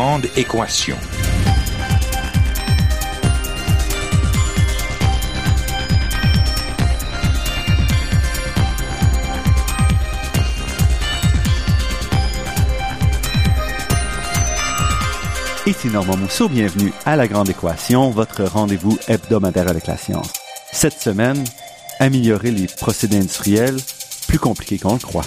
Grande équation. Ici Normand Mousseau, bienvenue à La Grande Équation, votre rendez-vous hebdomadaire avec la science. Cette semaine, améliorer les procédés industriels, plus compliqué qu'on le croit.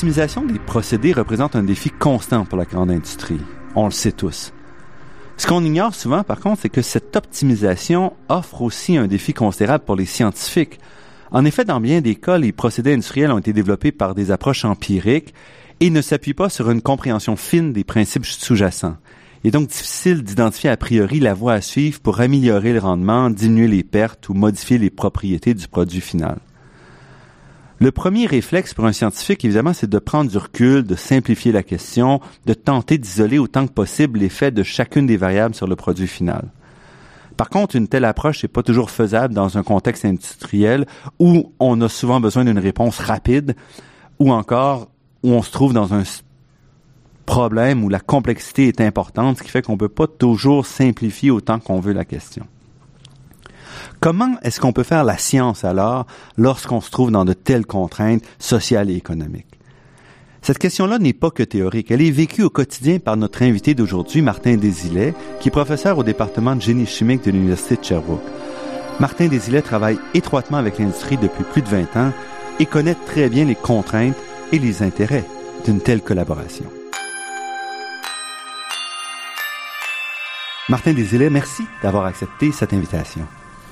L'optimisation des procédés représente un défi constant pour la grande industrie. On le sait tous. Ce qu'on ignore souvent, par contre, c'est que cette optimisation offre aussi un défi considérable pour les scientifiques. En effet, dans bien des cas, les procédés industriels ont été développés par des approches empiriques et ne s'appuient pas sur une compréhension fine des principes sous-jacents. Il est donc difficile d'identifier a priori la voie à suivre pour améliorer le rendement, diminuer les pertes ou modifier les propriétés du produit final. Le premier réflexe pour un scientifique, évidemment, c'est de prendre du recul, de simplifier la question, de tenter d'isoler autant que possible l'effet de chacune des variables sur le produit final. Par contre, une telle approche n'est pas toujours faisable dans un contexte industriel où on a souvent besoin d'une réponse rapide ou encore où on se trouve dans un problème où la complexité est importante, ce qui fait qu'on ne peut pas toujours simplifier autant qu'on veut la question. Comment est-ce qu'on peut faire la science alors lorsqu'on se trouve dans de telles contraintes sociales et économiques? Cette question-là n'est pas que théorique. Elle est vécue au quotidien par notre invité d'aujourd'hui, Martin Desilets, qui est professeur au département de génie chimique de l'Université de Sherbrooke. Martin Desilets travaille étroitement avec l'industrie depuis plus de 20 ans et connaît très bien les contraintes et les intérêts d'une telle collaboration. Martin Desilets, merci d'avoir accepté cette invitation.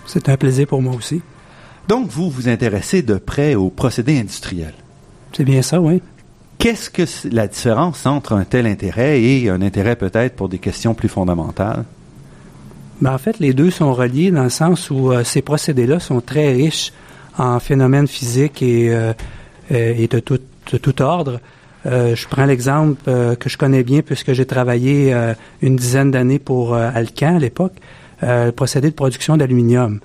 C'est un plaisir pour moi aussi. Donc, vous vous intéressez de près aux procédés industriels. C'est bien ça, oui. Qu'est-ce que la différence entre un tel intérêt et un intérêt peut-être pour des questions plus fondamentales? Ben, en fait, les deux sont reliés dans le sens où euh, ces procédés-là sont très riches en phénomènes physiques et, euh, euh, et de, tout, de, tout, ordre. je prends l'exemple que je connais bien puisque j'ai travaillé une dizaine d'années pour Alcan à l'époque. Euh, le procédé de production d'aluminium.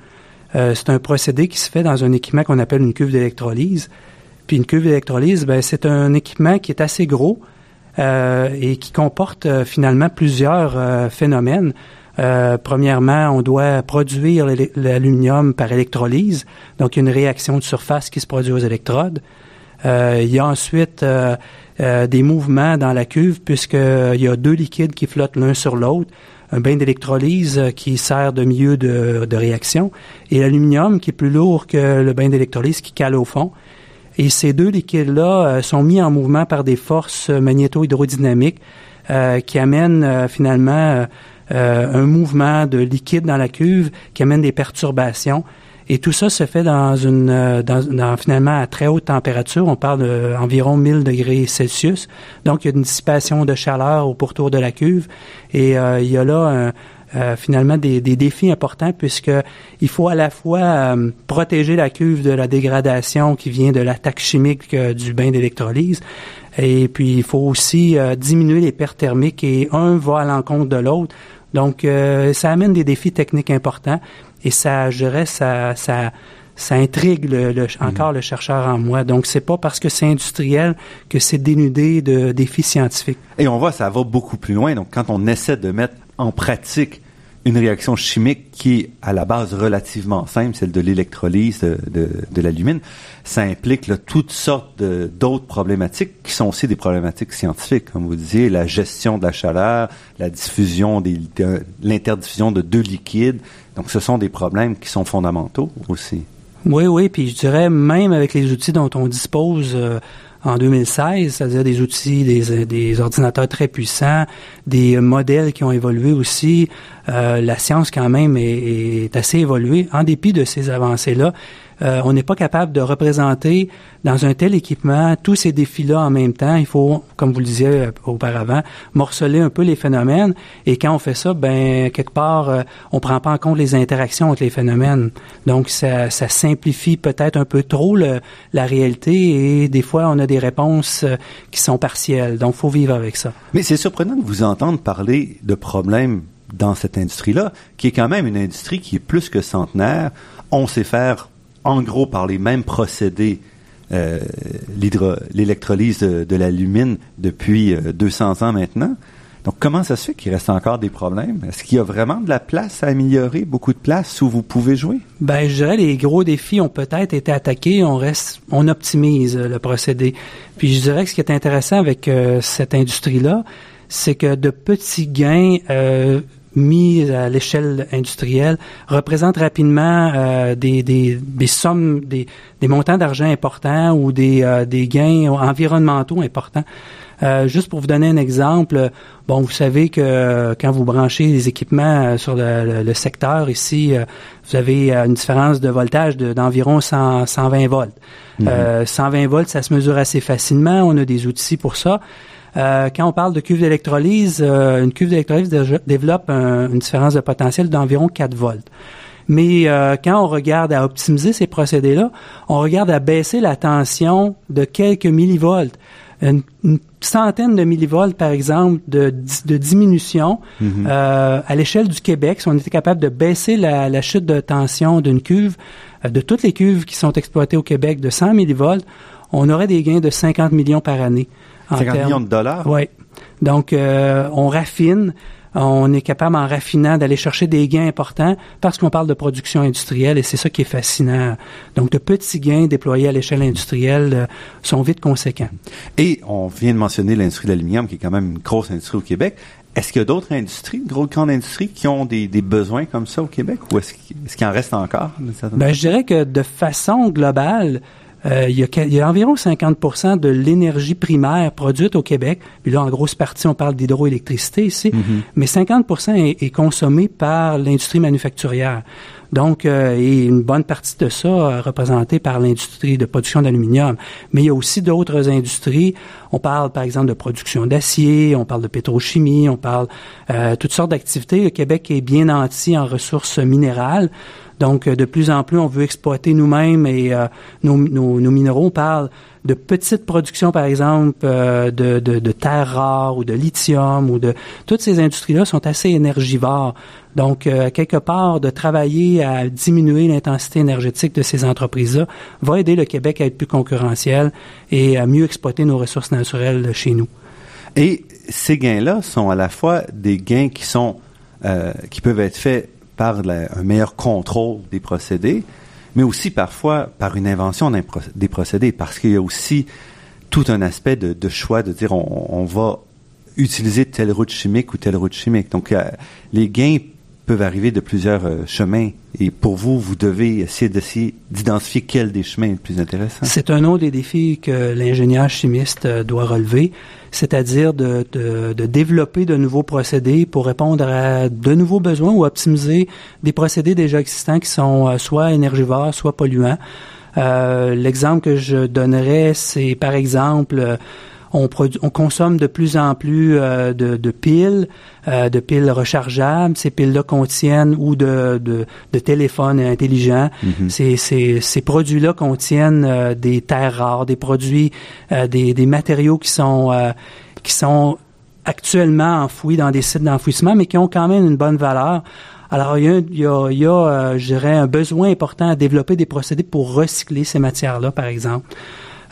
Euh, c'est un procédé qui se fait dans un équipement qu'on appelle une cuve d'électrolyse. Puis une cuve d'électrolyse, ben, c'est un équipement qui est assez gros euh, et qui comporte finalement plusieurs phénomènes. premièrement, on doit produire l'aluminium par électrolyse, donc une réaction de surface qui se produit aux électrodes. il y a ensuite des mouvements dans la cuve puisqu'il y a deux liquides qui flottent l'un sur l'autre un bain d'électrolyse euh, qui sert de milieu de, réaction, et l'aluminium qui est plus lourd que le bain d'électrolyse qui cale au fond. Et ces deux liquides-là euh, sont mis en mouvement par des forces magnéto-hydrodynamiques euh, qui amènent finalement un mouvement de liquide dans la cuve qui amène des perturbations et tout ça se fait dans une, euh, dans, finalement à très haute température. On parle d'environ 1000 degrés Celsius. Donc, il y a une dissipation de chaleur au pourtour de la cuve. Et euh, il y a là euh, finalement des, des, défis importants puisque il faut à la fois protéger la cuve de la dégradation qui vient de l'attaque chimique du bain d'électrolyse et puis il faut aussi diminuer les pertes thermiques et un va à l'encontre de l'autre. Donc ça amène des défis techniques importants et ça, je dirais, ça, ça, ça intrigue le, mhm. encore le chercheur en moi. Donc, c'est pas parce que c'est industriel que c'est dénudé de défis scientifiques. Et on voit, ça va beaucoup plus loin. Donc, quand on essaie de mettre en pratique une réaction chimique qui est à la base relativement simple, celle de l'électrolyse de, de, de l'alumine, ça implique là, toutes sortes d'autres problématiques qui sont aussi des problématiques scientifiques, comme vous disiez, la gestion de la chaleur, la diffusion, l'interdiffusion de deux liquides. Donc, ce sont des problèmes qui sont fondamentaux aussi. Oui, oui, puis je dirais même avec les outils dont on dispose euh, en 2016, c'est-à-dire des outils, des, ordinateurs très puissants, des modèles qui ont évolué aussi. Euh, la science quand même est, assez évoluée. En dépit de ces avancées-là, euh, on n'est pas capable de représenter dans un tel équipement tous ces défis-là en même temps. Il faut, comme vous le disiez euh, auparavant, morceler un peu les phénomènes. Et quand on fait ça, ben quelque part, euh, on prend pas en compte les interactions entre les phénomènes. Donc, ça, simplifie peut-être un peu trop la réalité et des fois, on a des réponses euh, qui sont partielles. Donc, faut vivre avec ça. Mais c'est surprenant de vous entendre parler de problèmes dans cette industrie-là, qui est quand même une industrie qui est plus que centenaire. On sait faire, en gros, par les mêmes procédés, euh, l'électrolyse de, de l'alumine depuis euh, 200 ans maintenant. Donc, comment ça se fait qu'il reste encore des problèmes? Est-ce qu'il y a vraiment de la place à améliorer, beaucoup de place où vous pouvez jouer? Ben, je dirais les gros défis ont peut-être été attaqués. On reste, on optimise euh, le procédé. Puis, je dirais que ce qui est intéressant avec euh, cette industrie-là, c'est que de petits gains euh, mis à l'échelle industrielle représentent rapidement euh, des, des, des, sommes, des, des montants d'argent importants ou des, euh, des gains environnementaux importants. Euh, juste pour vous donner un exemple, bon, vous savez que euh, quand vous branchez les équipements euh, sur le, le, le secteur ici, euh, vous avez une différence de voltage d'environ 100, 120 volts. Mm -hmm. 120 volts, ça se mesure assez facilement. On a des outils pour ça. Euh, quand on parle de cuve d'électrolyse, euh, une cuve d'électrolyse développe un, une différence de potentiel d'environ 4 volts. Mais euh, quand on regarde à optimiser ces procédés-là, on regarde à baisser la tension de quelques millivolts. Une, une centaine de millivolts, par exemple, de, de diminution mm -hmm. à l'échelle du Québec. Si on était capable de baisser la, la chute de tension d'une cuve, de toutes les cuves qui sont exploitées au Québec de 100 millivolts, on aurait des gains de 50 millions par année. 50 millions de dollars? Oui. Donc, euh, on raffine. On est capable, en raffinant, d'aller chercher des gains importants parce qu'on parle de production industrielle et c'est ça qui est fascinant. Donc, de petits gains déployés à l'échelle industrielle euh, sont vite conséquents. Et on vient de mentionner l'industrie de l'aluminium, qui est quand même une grosse industrie au Québec. Est-ce qu'il y a d'autres industries, une grosse grande industrie, qui ont des, des besoins comme ça au Québec? Ou est-ce qu'il est en reste encore? Ben, je dirais que de façon globale, euh, il, y a, il, y a, environ 50 de l'énergie primaire produite au Québec. Puis là, en grosse partie, on parle d'hydroélectricité ici. Mm -hmm. Mais 50 est, est consommé par l'industrie manufacturière. Donc, euh, et une bonne partie de ça euh, représentée par l'industrie de production d'aluminium. Mais il y a aussi d'autres industries. On parle, par exemple, de production d'acier, on parle de pétrochimie, on parle euh, toutes sortes d'activités. Le Québec est bien nanti en ressources minérales. Donc, de plus en plus, on veut exploiter nous-mêmes et euh, nos, nos, nos, minéraux. On parle de petites productions, par exemple, euh, de, de, de, terres rares ou de lithium ou de... Toutes ces industries-là sont assez énergivores. Donc, euh, quelque part, de travailler à diminuer l'intensité énergétique de ces entreprises-là va aider le Québec à être plus concurrentiel et à mieux exploiter nos ressources naturelles chez nous. Et ces gains-là sont à la fois des gains qui sont euh, qui peuvent être faits par un meilleur contrôle des procédés, mais aussi parfois par une invention des procédés, parce qu'il y a aussi tout un aspect de, choix de dire on, va utiliser telle route chimique ou telle route chimique. Donc, les gains peuvent arriver de plusieurs euh, chemins. Et pour vous, vous devez essayer d'identifier quel des chemins est le plus intéressant. C'est un autre des défis que l'ingénieur chimiste euh, doit relever, c'est-à-dire de, de, de, développer de nouveaux procédés pour répondre à de nouveaux besoins ou optimiser des procédés déjà existants qui sont euh, soit énergivores, soit polluants. L'exemple que je donnerais, c'est par exemple on, on, consomme de plus en plus euh, de, de, piles, euh, de piles rechargeables. Ces piles-là contiennent ou de, de, de téléphones intelligents. Mm -hmm. ces, ces, ces produits-là contiennent euh, des terres rares, des produits, euh, des, des, matériaux qui sont euh, qui sont actuellement enfouis dans des sites d'enfouissement, mais qui ont quand même une bonne valeur. Alors, il y a, il y a, il y a euh, je dirais, un besoin important à développer des procédés pour recycler ces matières-là, par exemple.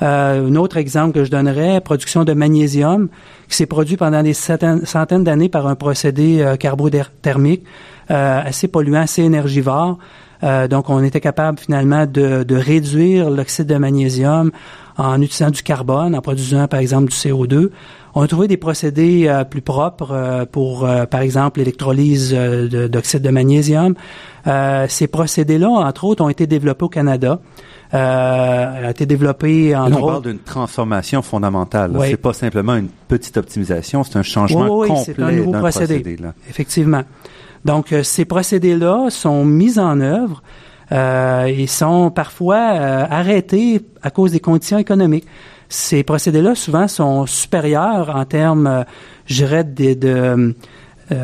Euh, un autre exemple que je donnerais, production de magnésium, qui s'est produit pendant des centaines d'années par un procédé euh, carbothermique euh, assez polluant, assez énergivore. Euh, donc, on était capable finalement de, de réduire l'oxyde de magnésium en utilisant du carbone, en produisant par exemple du CO2. On a trouvé des procédés euh, plus propres euh, pour, par exemple, l'électrolyse d'oxyde de, de, magnésium. ces procédés-là, entre autres, ont été développés au Canada euh, a été développé en Là, on parle d'une transformation fondamentale. Oui. C'est pas simplement une petite optimisation, c'est un changement oui, oui, complet c'est un nouveau procédé. procédé Effectivement. Donc, euh, ces procédés-là sont mis en œuvre euh, ils sont parfois arrêtés à cause des conditions économiques. Ces procédés-là, souvent, sont supérieurs en termes, je dirais, de, de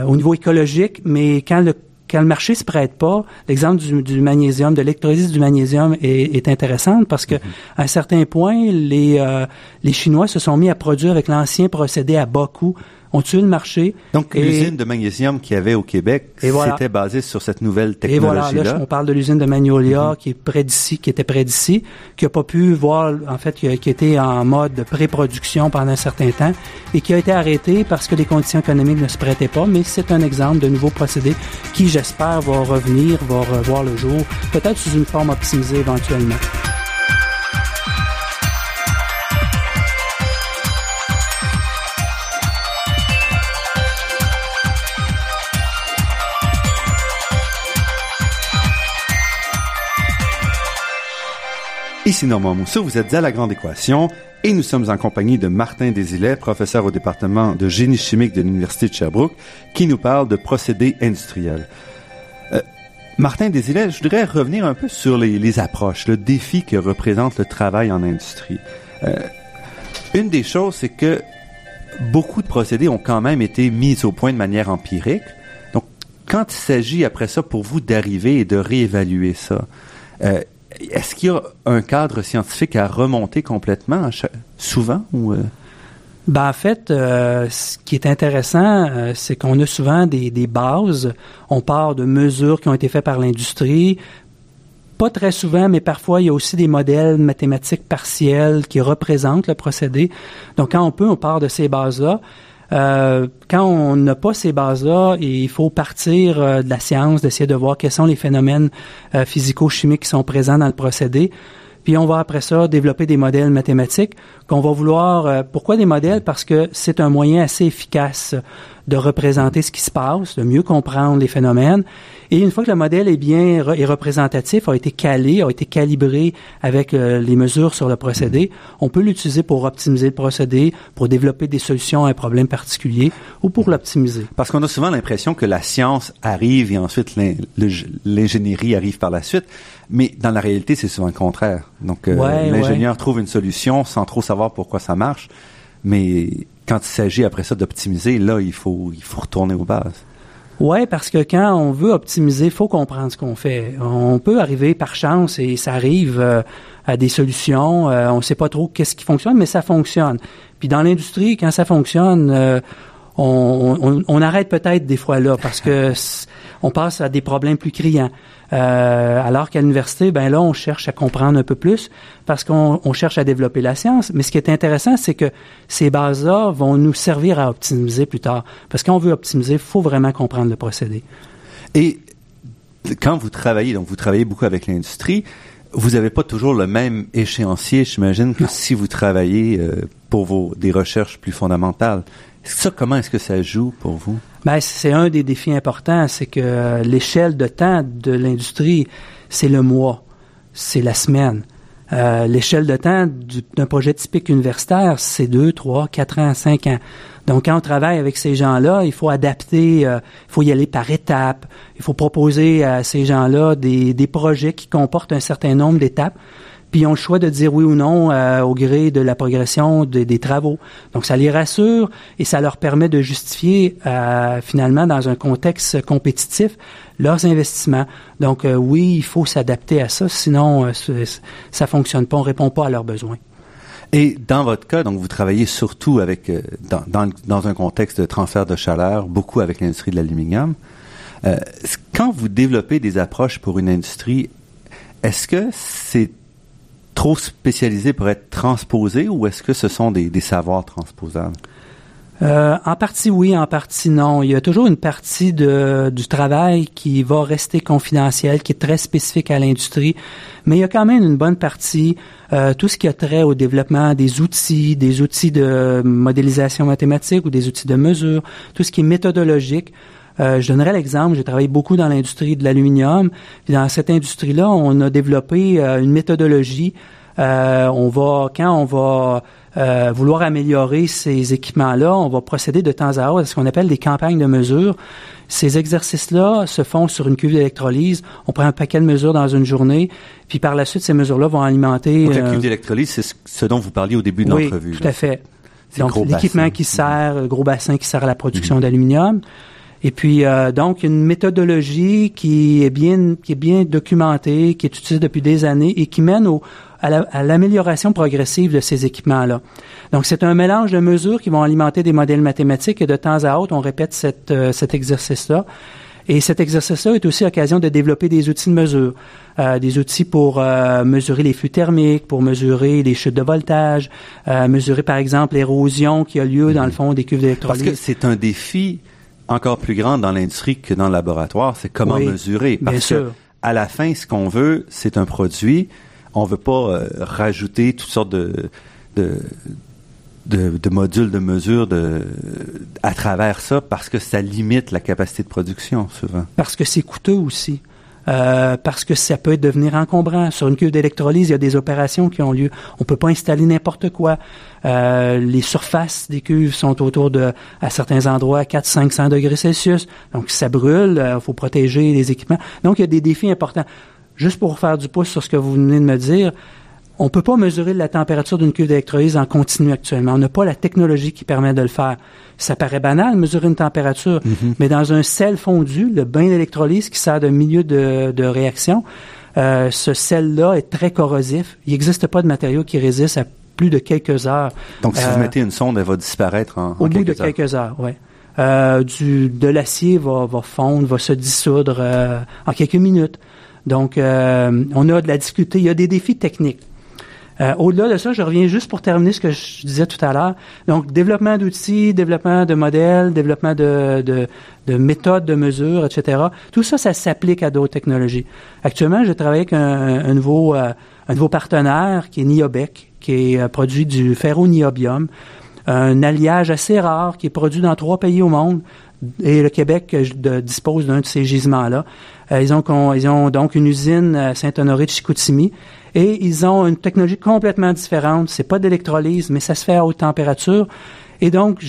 au niveau écologique, mais quand le quand le marché se prête pas, l'exemple du, du, magnésium, de l'électrolyse du magnésium est, est intéressant parce que à un certain point, les, euh, les Chinois se sont mis à produire avec l'ancien procédé à bas coût ont tué le marché. Donc, l'usine de magnésium qu'il y avait au Québec, c'était basé sur cette nouvelle technologie-là. Et voilà, là, on parle de l'usine de Magnolia mm-hmm. qui est près d'ici, qui était près d'ici, qui a pas pu voir, en fait, qui, qui était en mode de pré-production pendant un certain temps et qui a été arrêté parce que les conditions économiques ne se prêtaient pas. Mais c'est un exemple de nouveau procédé qui, j'espère, va revenir, va revoir le jour, peut-être sous une forme optimisée éventuellement. Ici Normand Mousseau, vous êtes à La Grande Équation et nous sommes en compagnie de Martin Desilets, professeur au département de génie chimique de l'Université de Sherbrooke, qui nous parle de procédés industriels. Euh, Martin Desilets, je voudrais revenir un peu sur les, approches, le défi que représente le travail en industrie. Euh, une des choses, c'est que beaucoup de procédés ont quand même été mis au point de manière empirique. Donc, quand il s'agit après ça pour vous d'arriver et de réévaluer ça, euh, est-ce qu'il y a un cadre scientifique à remonter complètement souvent ou euh? Ben, en fait, euh, ce qui est intéressant, euh, c'est qu'on a souvent des, bases. On part de mesures qui ont été faites par l'industrie. Pas très souvent, mais parfois, il y a aussi des modèles mathématiques partiels qui représentent le procédé. Donc, quand on peut, on part de ces bases-là. Euh, quand on n'a pas ces bases-là, il faut partir euh, de la science, d'essayer de voir quels sont les phénomènes euh, physico-chimiques qui sont présents dans le procédé. Puis on va après ça développer des modèles mathématiques qu'on va vouloir. pourquoi des modèles? Parce que c'est un moyen assez efficace de représenter ce qui se passe, de mieux comprendre les phénomènes et une fois que le modèle est bien est représentatif, a été calé, a été calibré avec euh, les mesures sur le procédé, on peut l'utiliser pour optimiser le procédé, pour développer des solutions à un problème particulier ou pour l'optimiser. Parce qu'on a souvent l'impression que la science arrive et ensuite l'ingénierie arrive par la suite. Mais dans la réalité, c'est souvent le contraire. Donc, euh, l'ingénieur trouve une solution sans trop savoir pourquoi ça marche. Mais quand il s'agit après ça d'optimiser, là, il faut, il faut retourner aux bases. Ouais, parce que quand on veut optimiser, il faut comprendre ce qu'on fait. On peut arriver par chance et ça arrive euh, à des solutions. Euh, on ne sait pas trop qu'est-ce qui fonctionne, mais ça fonctionne. Puis dans l'industrie, quand ça fonctionne, euh, on, on, arrête peut-être des fois là parce que on passe à des problèmes plus criants. Euh, alors qu'à l'université, ben là, on cherche à comprendre un peu plus parce qu'on on cherche à développer la science. Mais ce qui est intéressant, c'est que ces bases-là vont nous servir à optimiser plus tard. Parce qu'on veut optimiser, il faut vraiment comprendre le procédé. Et quand vous travaillez, donc vous travaillez beaucoup avec l'industrie, vous n'avez pas toujours le même échéancier, j'imagine, que si vous travaillez euh, pour vos des recherches plus fondamentales. Comment est-ce que ça joue pour vous? Ben, c'est un des défis importants, c'est que l'échelle de temps de l'industrie, c'est le mois, c'est la semaine. Euh, l'échelle de temps d'un projet typique universitaire, c'est deux, trois, quatre ans, cinq ans. Donc, quand on travaille avec ces gens-là, il faut adapter, euh, il faut y aller par étapes. Il faut proposer à ces gens-là des projets qui comportent un certain nombre d'étapes ils ont le choix de dire oui ou non euh, au gré de la progression des travaux. Donc ça les rassure et ça leur permet de justifier euh, finalement dans un contexte compétitif leurs investissements. Donc euh, oui, il faut s'adapter à ça, sinon ça fonctionne pas, on répond pas à leurs besoins. Et dans votre cas, donc vous travaillez surtout avec dans un contexte de transfert de chaleur, beaucoup avec l'industrie de l'aluminium. quand vous développez des approches pour une industrie, est-ce que c'est trop spécialisé pour être transposé ou est-ce que ce sont des, savoirs transposables? Euh, en partie oui, en partie non. Il y a toujours une partie de, du travail qui va rester confidentielle, qui est très spécifique à l'industrie, mais il y a quand même une bonne partie, euh, tout ce qui a trait au développement des outils, des outils de modélisation mathématique ou des outils de mesure, tout ce qui est méthodologique. Euh, je donnerai l'exemple, j'ai travaillé beaucoup dans l'industrie de l'aluminium. Dans cette industrie-là, on a développé euh, une méthodologie. Euh, on va, quand on va euh, vouloir améliorer ces équipements-là, on va procéder de temps à autre à ce qu'on appelle des campagnes de mesure. Ces exercices-là se font sur une cuve d'électrolyse. On prend un paquet de mesures dans une journée, puis par la suite, ces mesures-là vont alimenter... Donc, la cuve d'électrolyse, c'est ce dont vous parliez au début de oui, l'entrevue. tout à fait. Donc, l'équipement qui sert, le gros bassin qui sert à la production d'aluminium. Et puis euh, donc une méthodologie qui est bien qui est bien documentée, qui est utilisée depuis des années et qui mène au, à l'amélioration progressive de ces équipements-là. Donc c'est un mélange de mesures qui vont alimenter des modèles mathématiques et de temps à autre on répète cette, euh, cet exercice-là. Et cet exercice-là est aussi l'occasion de développer des outils de mesure, euh, des outils pour euh, mesurer les flux thermiques, pour mesurer les chutes de voltage, euh, mesurer par exemple l'érosion qui a lieu dans le fond des cuves d'électrolyse. Parce que c'est un défi encore plus grand dans l'industrie que dans le laboratoire, c'est comment mesurer. Parce bien que à la fin, ce qu'on veut, c'est un produit. On veut pas euh, rajouter toutes sortes de, de, de, modules de mesure de, à travers ça parce que ça limite la capacité de production souvent. Parce que c'est coûteux aussi. Euh, parce que ça peut devenir encombrant. Sur une cuve d'électrolyse, il y a des opérations qui ont lieu. On peut pas installer n'importe quoi. Euh, les surfaces des cuves sont autour de, à certains endroits, 400-500 degrés Celsius. Donc, ça brûle. Il euh, faut protéger les équipements. Donc, il y a des défis importants. Juste pour faire du pouce sur ce que vous venez de me dire, on peut pas mesurer la température d'une cuve d'électrolyse en continu actuellement. On n'a pas la technologie qui permet de le faire. Ça paraît banal, mesurer une température, Mhm. mais dans un sel fondu, le bain d'électrolyse qui sert de milieu de, de réaction, euh, ce sel-là est très corrosif. Il n'existe pas de matériau qui résiste à plus de quelques heures. Donc, si Euh, vous mettez une sonde, elle va disparaître en, en Au bout de quelques heures. quelques heures, oui. Euh, du, de l'acier va, va fondre, va se dissoudre euh, en quelques minutes. Donc, euh, on a de la difficulté. Il y a des défis techniques. Euh, Au-delà de ça, je reviens juste pour terminer ce que je disais tout à l'heure. Donc, développement d'outils, développement de modèles, développement de, de, de méthodes de mesure, etc. Tout ça, ça s'applique à d'autres technologies. Actuellement, je travaille avec un, un nouveau, euh, un nouveau partenaire qui est Niobec, qui est euh, produit du ferro-niobium, un alliage assez rare qui est produit dans trois pays au monde. Et le Québec euh, de- dispose d'un de ces gisements-là. Euh, ils, ont, ils ont donc une usine à Saint-Honoré de Chicoutimi et ils ont une technologie complètement différente. C'est pas d'électrolyse, mais ça se fait à haute température. Et donc,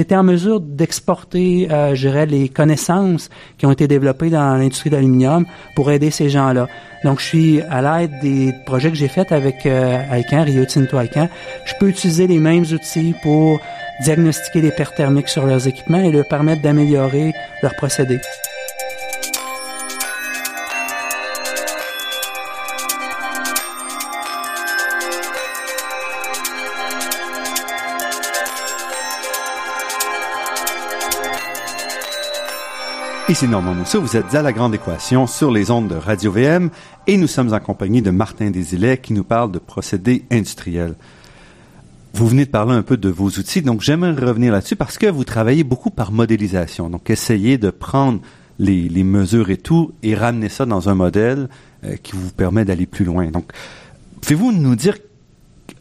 été en mesure d'exporter, euh, je dirais, les connaissances qui ont été développées dans l'industrie d'aluminium pour aider ces gens-là. Donc, je suis à l'aide des projets que j'ai faits avec euh, Alcan, Rio Tinto Alcan. Je peux utiliser les mêmes outils pour diagnostiquer les pertes thermiques sur leurs équipements et leur permettre d'améliorer leurs procédés. Ici Normand Mousseau, vous êtes à La Grande Équation sur les ondes de Radio-VM et nous sommes en compagnie de Martin Desilets qui nous parle de procédés industriels. Vous venez de parler un peu de vos outils, donc j'aimerais revenir là-dessus parce que vous travaillez beaucoup par modélisation. Donc, essayez de prendre les, les mesures et tout et ramener ça dans un modèle euh, qui vous permet d'aller plus loin. Donc, pouvez-vous nous dire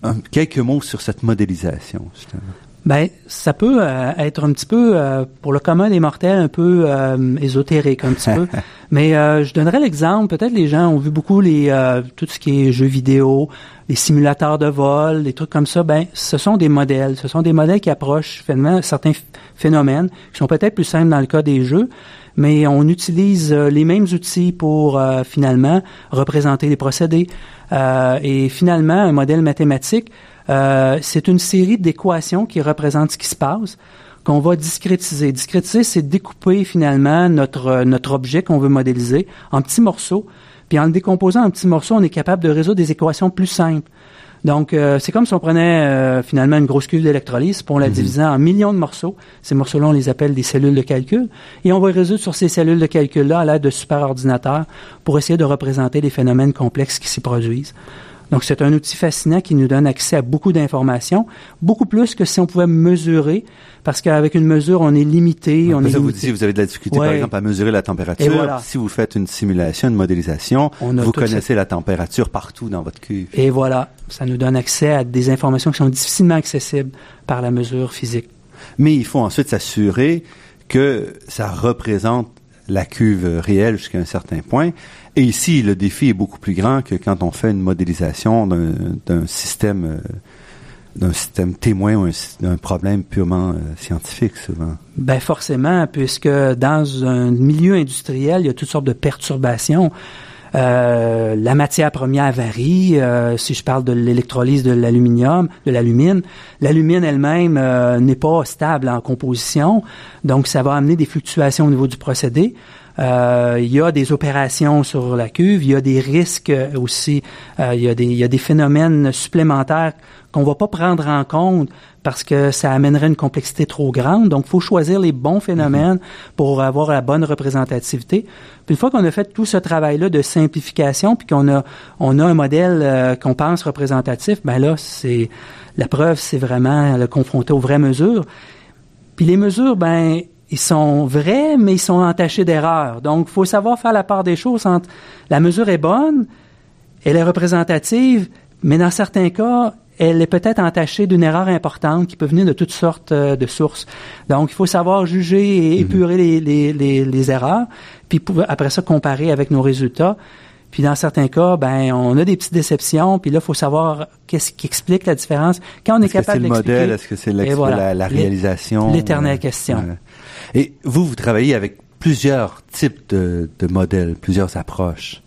un- quelques mots sur cette modélisation, justement? Ben, ça peut euh, être un petit peu, euh, pour le commun des mortels, un peu euh, ésotérique, un petit peu. Mais euh, je donnerais l'exemple, peut-être les gens ont vu beaucoup les euh, tout ce qui est jeux vidéo, les simulateurs de vol, des trucs comme ça. Ben, ce sont des modèles. Ce sont des modèles qui approchent finalement certains ph- phénomènes qui sont peut-être plus simples dans le cas des jeux, mais on utilise euh, les mêmes outils pour euh, finalement représenter les procédés. Euh, et finalement, un modèle mathématique, euh, c'est une série d'équations qui représentent ce qui se passe qu'on va discrétiser. Discrétiser, c'est découper finalement notre, euh, notre objet qu'on veut modéliser en petits morceaux. Puis en le décomposant en petits morceaux, on est capable de résoudre des équations plus simples. Donc, euh, c'est comme si on prenait euh, finalement une grosse cuve d'électrolyse, puis on la divisait en millions de morceaux. Ces morceaux-là, on les appelle des cellules de calcul. Et on va résoudre sur ces cellules de calcul-là à l'aide de superordinateurs pour essayer de représenter les phénomènes complexes qui s'y produisent. Donc, c'est un outil fascinant qui nous donne accès à beaucoup d'informations, beaucoup plus que si on pouvait mesurer, parce qu'avec une mesure, on est limité. on est ça, vous avez de la difficulté, par exemple, à mesurer la température. Voilà. Si vous faites une simulation, une modélisation, vous connaissez la température partout dans votre cuve. Et voilà, ça nous donne accès à des informations qui sont difficilement accessibles par la mesure physique. Mais il faut ensuite s'assurer que ça représente la cuve réelle jusqu'à un certain point. Et ici, le défi est beaucoup plus grand que quand on fait une modélisation d'un système euh, d'un système témoin ou d'un problème purement scientifique souvent. Ben forcément, puisque dans un milieu industriel, il y a toutes sortes de perturbations. Euh, la matière première varie. Euh, si je parle de l'électrolyse de l'aluminium, de l'alumine, l'alumine elle-même euh, n'est pas stable en composition, donc ça va amener des fluctuations au niveau du procédé. Il y a des opérations sur la cuve, il y a des risques aussi, il, y a des, il y a des phénomènes supplémentaires qu'on va pas prendre en compte parce que ça amènerait une complexité trop grande. Donc, il faut choisir les bons phénomènes mhm. pour avoir la bonne représentativité. Puis une fois qu'on a fait tout ce travail-là de simplification, puis qu'on a on a un modèle euh, qu'on pense représentatif, ben là, c'est la preuve, c'est vraiment le confronter aux vraies mesures. Puis les mesures, ben ils sont vrais, mais ils sont entachés d'erreurs. Donc, il faut savoir faire la part des choses entre la mesure est bonne, elle est représentative, mais dans certains cas, elle est peut-être entachée d'une erreur importante qui peut venir de toutes sortes euh, de sources. Donc, il faut savoir juger et mhm. épurer les, les, les, les, erreurs, puis après ça, comparer avec nos résultats. Puis dans certains cas, ben on a des petites déceptions, puis là, il faut savoir qu'est-ce qui explique la différence. Quand on est, capable d'expliquer... Est-ce que c'est le modèle? Est-ce que c'est la, la, réalisation? L'éternelle question. Et vous, vous travaillez avec plusieurs types de, de modèles, plusieurs approches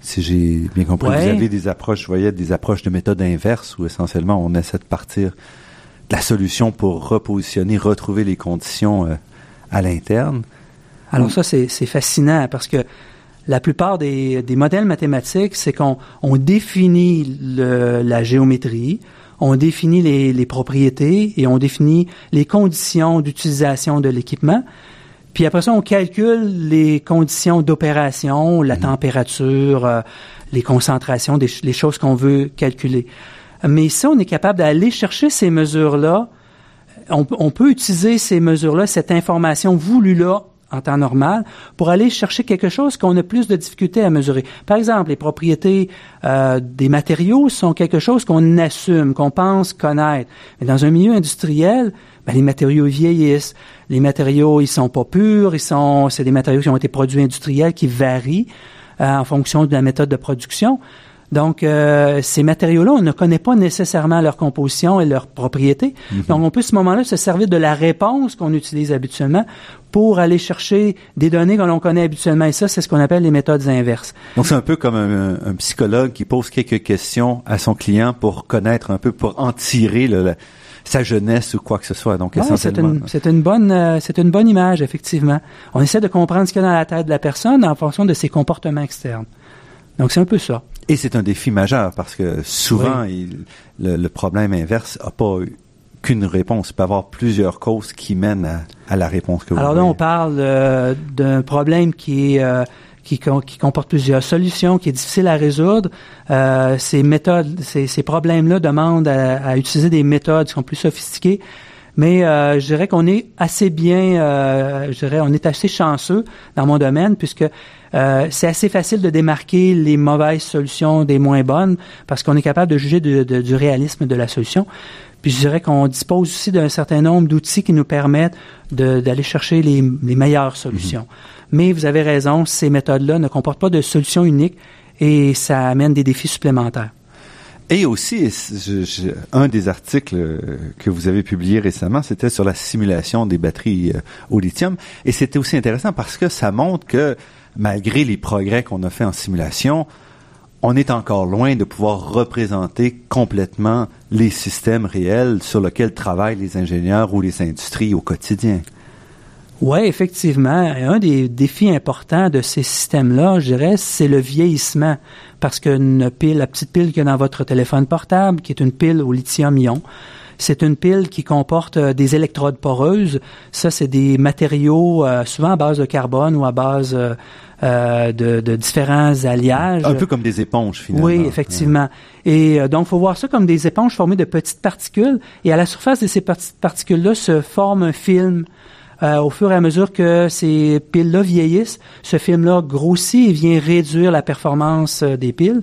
si j'ai bien compris. Vous avez des approches, je voyais des approches de méthode inverse où essentiellement on essaie de partir de la solution pour repositionner, retrouver les conditions euh, à l'interne. Alors ça, c'est fascinant parce que la plupart des, modèles mathématiques, c'est qu'on définit la géométrie, on définit les, propriétés et on définit les conditions d'utilisation de l'équipement. Puis après ça, on calcule les conditions d'opération, la mhm. température, euh, les concentrations, les choses qu'on veut calculer. Mais si on est capable d'aller chercher ces mesures-là, on, on, peut utiliser ces mesures-là, cette information voulue-là en temps normal, pour aller chercher quelque chose qu'on a plus de difficultés à mesurer. Par exemple, les propriétés euh, des matériaux sont quelque chose qu'on assume, qu'on pense connaître. Mais dans un milieu industriel, ben, les matériaux vieillissent. Les matériaux, ils sont pas purs. Ils sont, c'est des matériaux qui ont été produits industriels qui varient euh, en fonction de la méthode de production. Donc, euh, ces matériaux-là, on ne connaît pas nécessairement leur composition et leurs propriétés. Mhm. Donc, on peut à ce moment-là se servir de la réponse qu'on utilise habituellement pour aller chercher des données que l'on connaît habituellement. Et ça, c'est ce qu'on appelle les méthodes inverses. Donc, c'est un peu comme un, psychologue qui pose quelques questions à son client pour connaître un peu, pour en tirer le, sa jeunesse ou quoi que ce soit. Donc, c'est une, c'est une bonne, euh, c'est une bonne image, effectivement. On essaie de comprendre ce qu'il y a dans la tête de la personne en fonction de ses comportements externes. Donc, c'est un peu ça. Et c'est un défi majeur parce que souvent, le, problème inverse n'a pas qu'une réponse. Il peut y avoir plusieurs causes qui mènent à, la réponse que vous Alors là, on parle euh, d'un problème qui est euh, qui, qui, comporte plusieurs solutions, qui est difficile à résoudre. Euh, ces méthodes, ces, ces problèmes-là demandent à, à, utiliser des méthodes qui sont plus sophistiquées. Mais euh, je dirais qu'on est assez bien, euh, je dirais, on est assez chanceux dans mon domaine puisque euh, c'est assez facile de démarquer les mauvaises solutions des moins bonnes parce qu'on est capable de juger du réalisme de la solution. Puis je dirais qu'on dispose aussi d'un certain nombre d'outils qui nous permettent d'aller chercher les, meilleures solutions. Mm-hmm. Mais vous avez raison, ces méthodes-là ne comportent pas de solution unique et ça amène des défis supplémentaires. Et aussi, un des articles que vous avez publié récemment, c'était sur la simulation des batteries euh, au lithium. Et c'était aussi intéressant parce que ça montre que malgré les progrès qu'on a fait en simulation, on est encore loin de pouvoir représenter complètement les systèmes réels sur lesquels travaillent les ingénieurs ou les industries au quotidien. Oui, effectivement. Un des défis importants de ces systèmes-là, je dirais, c'est le vieillissement. Parce qu'une pile, la petite pile qu'il y a dans votre téléphone portable, qui est une pile au lithium-ion, c'est une pile qui comporte euh, des électrodes poreuses. Ça, c'est des matériaux euh, souvent à base de carbone ou à base euh, de, différents alliages. Un peu comme des éponges, finalement. Oui, effectivement. Et donc, il faut voir ça comme des éponges formées de petites particules. Et à la surface de ces petites particules-là se forme un film euh, au fur et à mesure que ces piles-là vieillissent, ce film-là grossit et vient réduire la performance euh, des piles,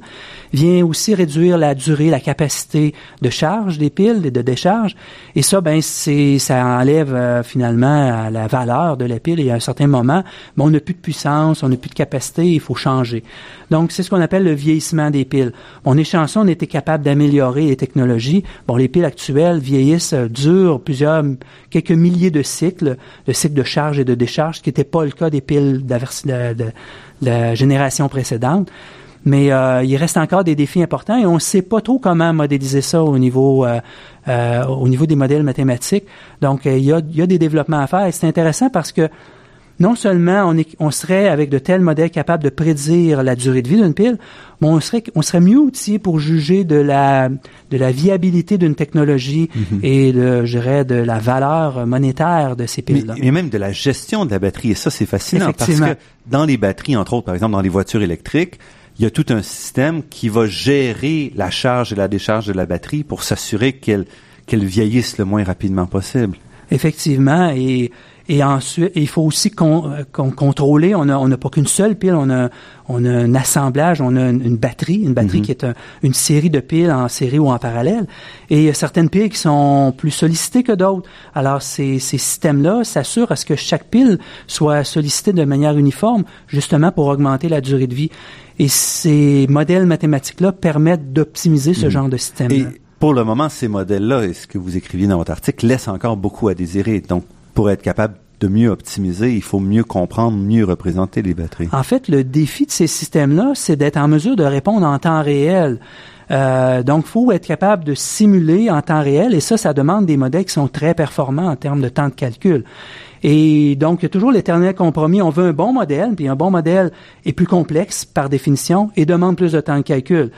vient aussi réduire la durée, la capacité de charge des piles et de décharge. Et ça, ben, c'est, ça enlève euh, finalement la valeur de la pile. Et à un certain moment, ben, on n'a plus de puissance, on n'a plus de capacité, il faut changer. Donc, c'est ce qu'on appelle le vieillissement des piles. On est chanceux, on était capable d'améliorer les technologies. Bon, les piles actuelles vieillissent, durent plusieurs, quelques milliers de cycles de cycle de charge et de décharge, ce qui n'était pas le cas des piles de, la génération précédente. Mais euh, il reste encore des défis importants et on ne sait pas trop comment modéliser ça au niveau euh, euh, au niveau des modèles mathématiques. Donc il y a, il y a des développements à faire et c'est intéressant parce que non seulement on, est, on serait avec de tels modèles capables de prédire la durée de vie d'une pile, mais on serait, on serait mieux outillé pour juger de la, de la viabilité d'une technologie mhm. et de, je dirais, de la valeur monétaire de ces piles-là. Mais, même de la gestion de la batterie. Et ça, c'est fascinant parce que dans les batteries, entre autres, par exemple, dans les voitures électriques, il y a tout un système qui va gérer la charge et la décharge de la batterie pour s'assurer qu'elle qu'elle vieillisse le moins rapidement possible. Effectivement, et et ensuite, il faut aussi euh, contrôler. On n'a on pas qu'une seule pile, on a, on a un assemblage, on a une, batterie, une batterie mhm. qui est une série de piles en série ou en parallèle. Et il y a certaines piles qui sont plus sollicitées que d'autres. Alors, ces, ces systèmes-là s'assurent à ce que chaque pile soit sollicitée de manière uniforme, justement pour augmenter la durée de vie. Et ces modèles mathématiques-là permettent d'optimiser ce mhm. genre de système. -là. Et pour le moment, ces modèles-là, et ce que vous écriviez dans votre article, laissent encore beaucoup à désirer. Donc, pour être capable de mieux optimiser, il faut mieux comprendre, mieux représenter les batteries. En fait, le défi de ces systèmes-là, c'est d'être en mesure de répondre en temps réel. Euh, donc, il faut être capable de simuler en temps réel, et ça, ça demande des modèles qui sont très performants en termes de temps de calcul. Et donc, il y a toujours l'éternel compromis. On veut un bon modèle, puis un bon modèle est plus complexe par définition et demande plus de temps de calcul.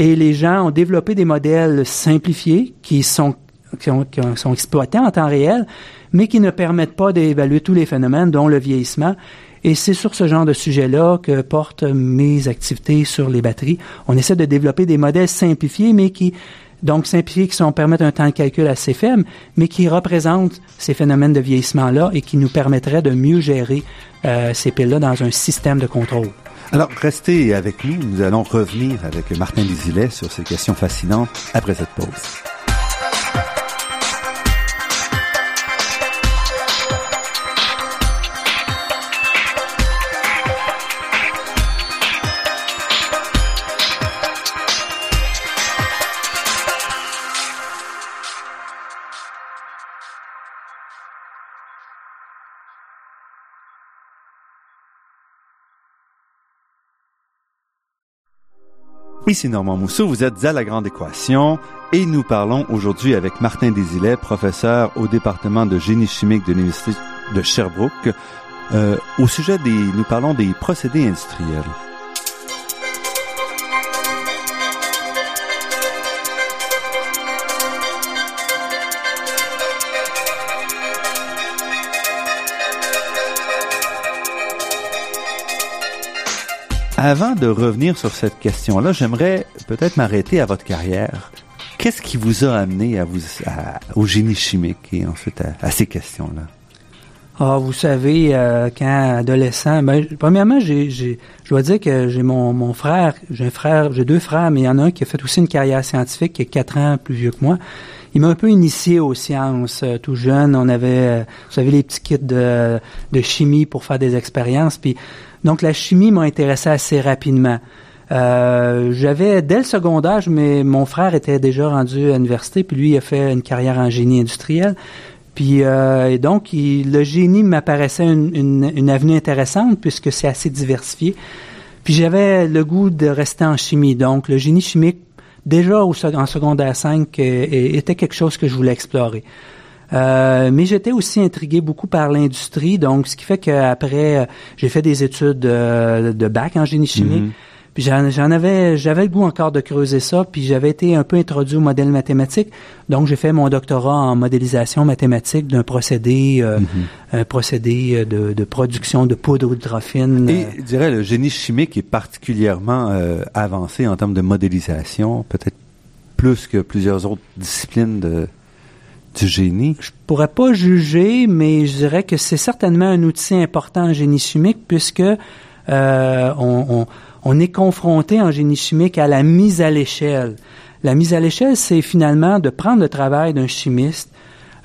Et les gens ont développé des modèles simplifiés qui sont qui, sont exploités en temps réel, mais qui ne permettent pas d'évaluer tous les phénomènes, dont le vieillissement. Et c'est sur ce genre de sujet-là que portent mes activités sur les batteries. On essaie de développer des modèles simplifiés, mais qui donc simplifiés qui sont permettent un temps de calcul assez faible, mais qui représentent ces phénomènes de vieillissement-là et qui nous permettraient de mieux gérer euh, ces piles-là dans un système de contrôle. Alors, restez avec nous. Nous allons revenir avec Martin Lizilet sur ces questions fascinantes après cette pause. Ici Normand Mousseau, vous êtes à La Grande Équation et nous parlons aujourd'hui avec Martin Desilets, professeur au département de génie chimique de l'Université de Sherbrooke. Euh, au sujet des, nous parlons des procédés industriels. Avant de revenir sur cette question-là, j'aimerais peut-être m'arrêter à votre carrière. Qu'est-ce qui vous a amené à vous, au génie chimique et ensuite à, ces questions-là? Ah, vous savez, euh, quand adolescent, ben, premièrement, j'ai, je dois dire que j'ai mon, mon frère, j'ai un frère, j'ai deux frères, mais il y en a un qui a fait aussi une carrière scientifique, qui est quatre ans plus vieux que moi. Il m'a un peu initié aux sciences. Euh, tout jeune, on avait, euh, vous savez, les petits kits de, de chimie pour faire des expériences. Puis donc la chimie m'a intéressé assez rapidement. Euh, j'avais dès le secondaire, mais mon frère était déjà rendu à l'université, puis lui il a fait une carrière en génie industriel. Puis euh, et donc le génie m'apparaissait une, une, avenue intéressante puisque c'est assez diversifié. Puis j'avais le goût de rester en chimie. Donc le génie chimique déjà en secondaire 5 euh, était quelque chose que je voulais explorer. Euh, mais j'étais aussi intrigué beaucoup par l'industrie, donc ce qui fait qu'après, euh, j'ai fait des études de, bac en génie chimique. Mhm. Puis j'en avais, j'avais le goût encore de creuser ça, puis j'avais été un peu introduit au modèle mathématique. Donc j'ai fait mon doctorat en modélisation mathématique d'un procédé, euh, mhm. un procédé de, de, production de poudre ultrafine. Et je dirais le génie chimique est particulièrement avancé en termes de modélisation, peut-être plus que plusieurs autres disciplines de du génie? Je pourrais pas juger, mais je dirais que c'est certainement un outil important en génie chimique puisque euh, on, on, est confronté en génie chimique à la mise à l'échelle. La mise à l'échelle, c'est finalement de prendre le travail d'un chimiste.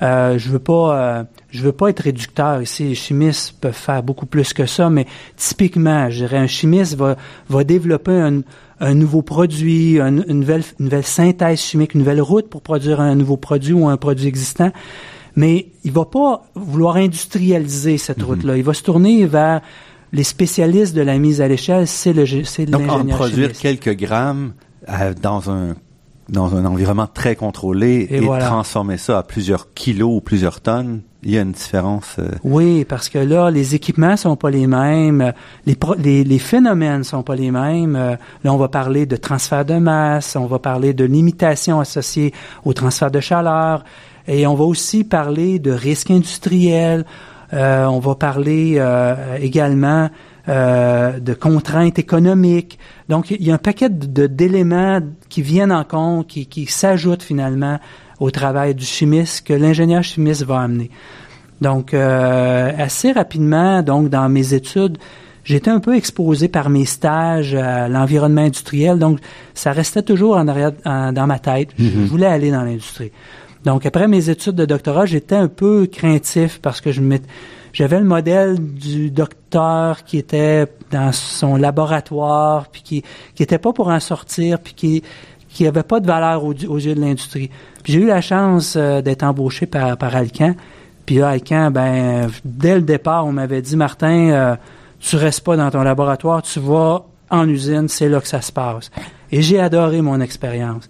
Euh, je veux pas, euh, je veux pas être réducteur ici. Les chimistes peuvent faire beaucoup plus que ça, mais typiquement, je dirais, un chimiste va, va développer un, un nouveau produit, une, nouvelle, une nouvelle synthèse chimique, une nouvelle route pour produire un nouveau produit ou un produit existant. Mais il va pas vouloir industrialiser cette mhm. route-là. Il va se tourner vers les spécialistes de la mise à l'échelle, c'est le c'est Donc, en produire quelques grammes euh, dans un dans un environnement très contrôlé et, transformer ça à plusieurs kilos ou plusieurs tonnes, il y a une différence. Euh. Oui, parce que là, les équipements sont pas les mêmes, les, les, les phénomènes sont pas les mêmes. Euh, là, on va parler de transfert de masse, on va parler de limitation associée au transfert de chaleur, et on va aussi parler de risques industriels. Euh, on va parler euh, également euh, de contraintes économiques. Donc, il y a un paquet d'éléments qui viennent en compte, qui, qui s'ajoutent finalement au travail du chimiste que l'ingénieur chimiste va amener. Donc, euh, assez rapidement, donc dans mes études, j'étais un peu exposé par mes stages à l'environnement industriel, donc ça restait toujours en arrière, dans ma tête. Je mm-hmm. voulais aller dans l'industrie. Donc, après mes études de doctorat, j'étais un peu craintif parce que je j'avais le modèle du docteur qui était dans son laboratoire, puis qui qui pas pour en sortir, puis qui qui avait pas de valeur aux, yeux de l'industrie. J'ai eu la chance euh, d'être embauché par par Alcan. Puis là, Alcan, ben dès le départ, on m'avait dit Martin, euh, tu restes pas dans ton laboratoire, tu vas en usine, c'est là que ça se passe. Et j'ai adoré mon expérience.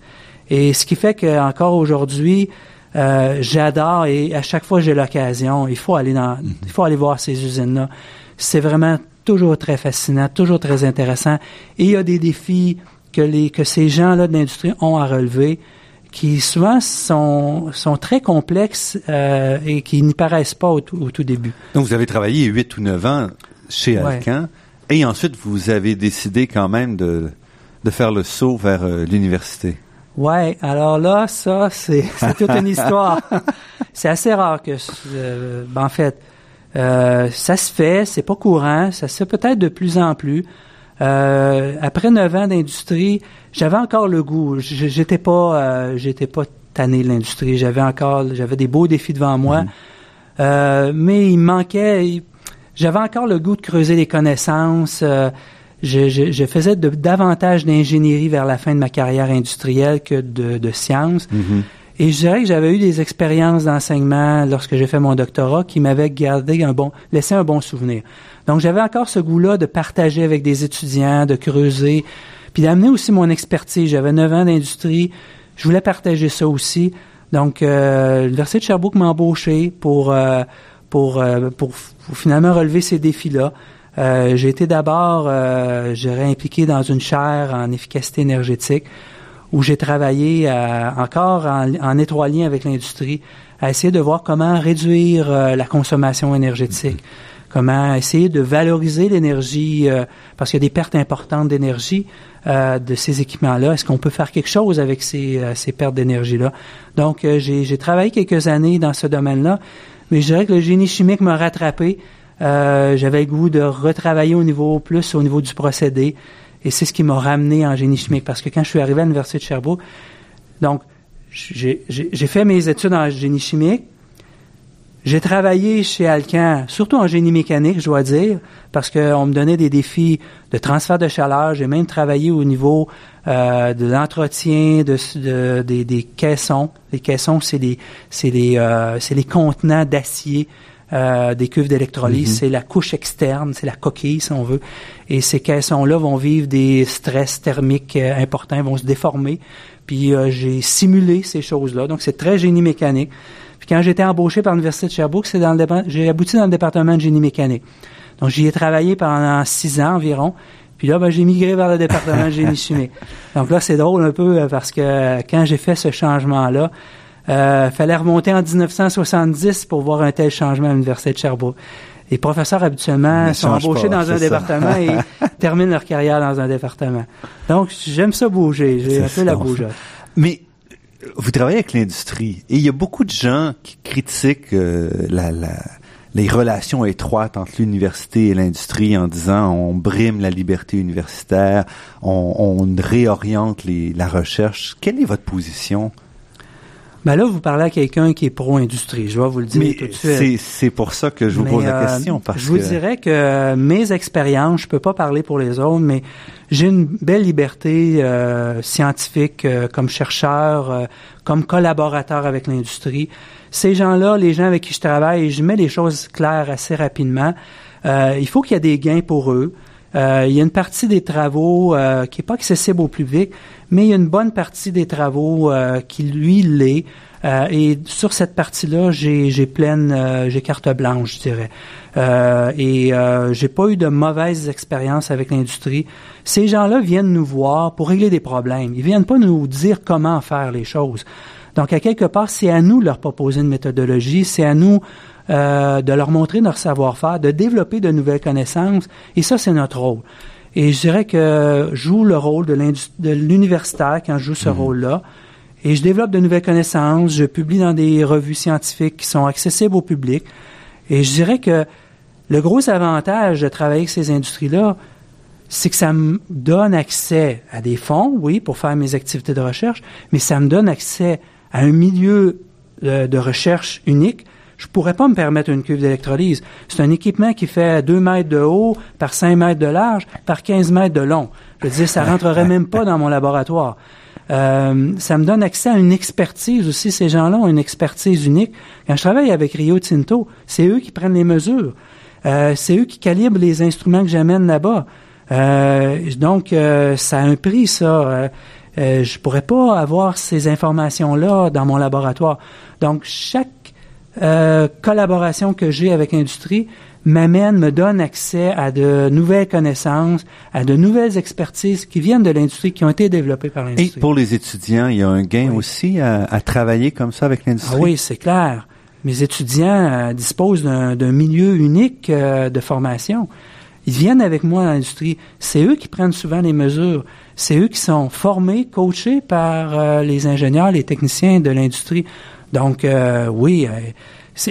Et ce qui fait que encore aujourd'hui, euh, j'adore et à chaque fois que j'ai l'occasion, il faut aller dans, il faut aller voir ces usines-là. C'est vraiment toujours très fascinant, toujours très intéressant. Et il y a des défis que les que ces gens-là de l'industrie ont à relever, qui souvent sont sont très complexes euh, et qui n'y paraissent pas au, tout début. Donc vous avez travaillé huit ou neuf ans chez Alcan et ensuite vous avez décidé quand même de de faire le saut vers euh, l'université. Ouais, alors là, ça, c'est toute une histoire. c'est assez rare que, euh, ben, en fait, euh, ça se fait, c'est pas courant, ça se fait peut-être de plus en plus. Euh, après neuf ans d'industrie, j'avais encore le goût. J'étais pas, euh, j'étais pas tanné de l'industrie. J'avais encore, j'avais des beaux défis devant moi, mm-hmm. mais il manquait. J'avais encore le goût de creuser les connaissances je, faisais davantage d'ingénierie vers la fin de ma carrière industrielle que de, de sciences. Mm-hmm. Et je dirais que j'avais eu des expériences d'enseignement lorsque j'ai fait mon doctorat qui m'avaient gardé un bon, laissé un bon souvenir. Donc j'avais encore ce goût-là de partager avec des étudiants, de creuser, puis d'amener aussi mon expertise. J'avais neuf ans d'industrie, je voulais partager ça aussi. Donc euh, l'université de Sherbrooke m'a embauché pour, euh, pour, euh, pour, pour, finalement relever ces défis-là. Euh, j'ai été d'abord, euh, j'aurais impliqué dans une chaire en efficacité énergétique où j'ai travaillé euh, encore en, en, étroit lien avec l'industrie à essayer de voir comment réduire euh, la consommation énergétique, comment essayer de valoriser l'énergie, parce qu'il y a des pertes importantes d'énergie de ces équipements-là. Est-ce qu'on peut faire quelque chose avec ces, ces pertes d'énergie-là? Donc, j'ai travaillé quelques années dans ce domaine-là, mais je dirais que le génie chimique m'a rattrapé euh, j'avais le goût de retravailler au niveau plus au niveau du procédé. Et c'est ce qui m'a ramené en génie chimique. Parce que quand je suis arrivé à l'Université de Sherbrooke, donc, j'ai fait mes études en génie chimique. J'ai travaillé chez Alcan, surtout en génie mécanique, je dois dire, parce qu'on me donnait des défis de transfert de chaleur. J'ai même travaillé au niveau euh, de l'entretien de, des, caissons. Les caissons, c'est les, les, euh, c'est les contenants d'acier euh, des cuves d'électrolyse. Mhm. C'est la couche externe, c'est la coquille, si on veut. Et ces caissons-là vont vivre des stress thermiques euh, importants, vont se déformer. Puis euh, j'ai simulé ces choses-là. Donc c'est très génie mécanique. Puis quand j'étais embauché par l'Université de Sherbrooke, c'est dans le j'ai abouti dans le département de génie mécanique. Donc j'y ai travaillé pendant six ans environ. Puis là, ben, j'ai migré vers le département de génie chimique. Donc là, c'est drôle un peu parce que quand j'ai fait ce changement-là, euh, fallait remonter en 1970 pour voir un tel changement à l'Université de Sherbrooke. Les professeurs, habituellement, sont embauchés dans un département et terminent leur carrière dans un département. Donc, j'aime ça bouger. J'ai un peu la bougeotte. Mais vous travaillez avec l'industrie et il y a beaucoup de gens qui critiquent euh, la, la, les relations étroites entre l'université et l'industrie en disant on brime la liberté universitaire, on, on réoriente les, la recherche. Quelle est votre position? Ben là, vous parlez à quelqu'un qui est pro-industrie. Je vais vous le dire tout de suite. C'est pour ça que je vous pose la euh, question. Parce je vous dirais que mes expériences, je peux pas parler pour les autres, mais j'ai une belle liberté euh, scientifique euh, comme chercheur, comme collaborateur avec l'industrie. Ces gens-là, les gens avec qui je travaille, je mets les choses claires assez rapidement. il faut qu'il y ait des gains pour eux. Il y a une partie des travaux qui est pas accessible au public, mais il y a une bonne partie des travaux euh, qui lui l'est. Euh, et sur cette partie-là, j'ai, pleine, euh, j'ai carte blanche, je dirais. et j'ai pas eu de mauvaises expériences avec l'industrie. Ces gens-là viennent nous voir pour régler des problèmes. Ils viennent pas nous dire comment faire les choses. Donc, à quelque part, c'est à nous de leur proposer une méthodologie, c'est à nous de leur montrer notre savoir-faire, de développer de nouvelles connaissances. Et ça, c'est notre rôle. Et je dirais que je joue le rôle de l'universitaire quand je joue ce mhm. rôle-là. Et je développe de nouvelles connaissances, je publie dans des revues scientifiques qui sont accessibles au public. Et je dirais que le gros avantage de travailler avec ces industries-là, c'est que ça me donne accès à des fonds, oui, pour faire mes activités de recherche, mais ça me donne accès à un milieu de, de recherche unique je pourrais pas me permettre une cuve d'électrolyse. C'est un équipement qui fait 2 mètres de haut par 5 mètres de large par 15 mètres de long. Je veux dire, ça rentrerait même pas dans mon laboratoire. Euh, ça me donne accès à une expertise aussi. Ces gens-là ont une expertise unique. Quand je travaille avec Rio Tinto, c'est eux qui prennent les mesures. Euh, c'est eux qui calibrent les instruments que j'amène là-bas. Euh, donc, ça a un prix, ça. je pourrais pas avoir ces informations-là dans mon laboratoire. Donc, chaque euh, collaboration que j'ai avec l'industrie m'amène, me donne accès à de nouvelles connaissances, à de nouvelles expertises qui viennent de l'industrie, qui ont été développées par l'industrie. Et pour les étudiants, il y a un gain aussi à, à, travailler comme ça avec l'industrie? Ah oui, c'est clair. Mes étudiants euh, disposent d'un milieu unique euh, de formation. Ils viennent avec moi dans l'industrie. C'est eux qui prennent souvent les mesures. C'est eux qui sont formés, coachés par les ingénieurs, les techniciens de l'industrie. Donc, euh, oui, euh,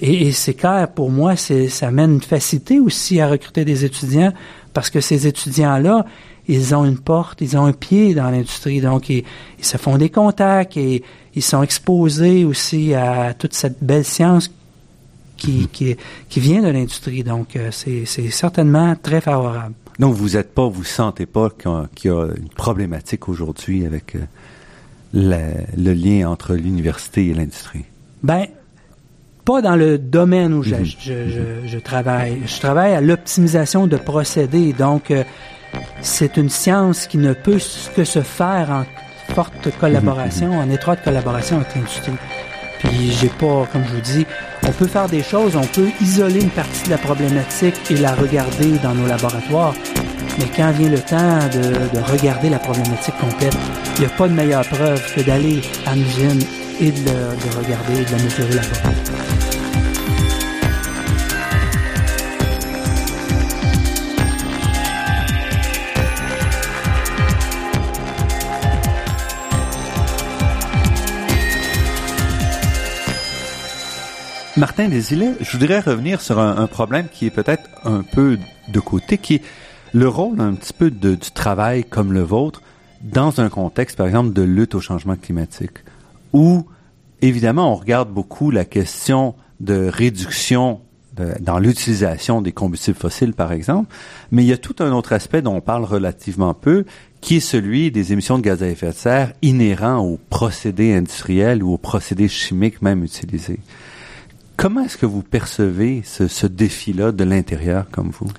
et, c'est clair, pour moi, ça amène une facilité aussi à recruter des étudiants parce que ces étudiants-là, ils ont une porte, ils ont un pied dans l'industrie, donc ils, se font des contacts et ils sont exposés aussi à toute cette belle science qui, qui, qui vient de l'industrie. Donc, euh, c'est certainement très favorable. Donc, vous êtes pas, vous sentez pas qu'il y a une problématique aujourd'hui avec le lien entre l'université et l'industrie? Ben, pas dans le domaine où je, mhm. je, je, travaille. Je travaille à l'optimisation de procédés. Donc, euh, c'est une science qui ne peut que se faire en forte collaboration, mhm. en étroite collaboration avec l'industrie. Puis, j'ai pas, comme je vous dis, on peut faire des choses, on peut isoler une partie de la problématique et la regarder dans nos laboratoires. Mais quand vient le temps de, de regarder la problématique complète, il n'y a pas de meilleure preuve que d'aller à l'usine et de, de regarder et de la mesurer. Martin Desilets, je voudrais revenir sur un, problème qui est peut-être un peu de côté, qui est le rôle un petit peu de, du travail comme le vôtre dans un contexte, par exemple, de lutte au changement climatique, évidemment, on regarde beaucoup la question de réduction dans l'utilisation des combustibles fossiles, par exemple, mais il y a tout un autre aspect dont on parle relativement peu, qui est celui des émissions de gaz à effet de serre inhérents aux procédés industriels ou aux procédés chimiques même utilisés. Comment est-ce que vous percevez ce, ce défi-là de l'intérieur comme vous?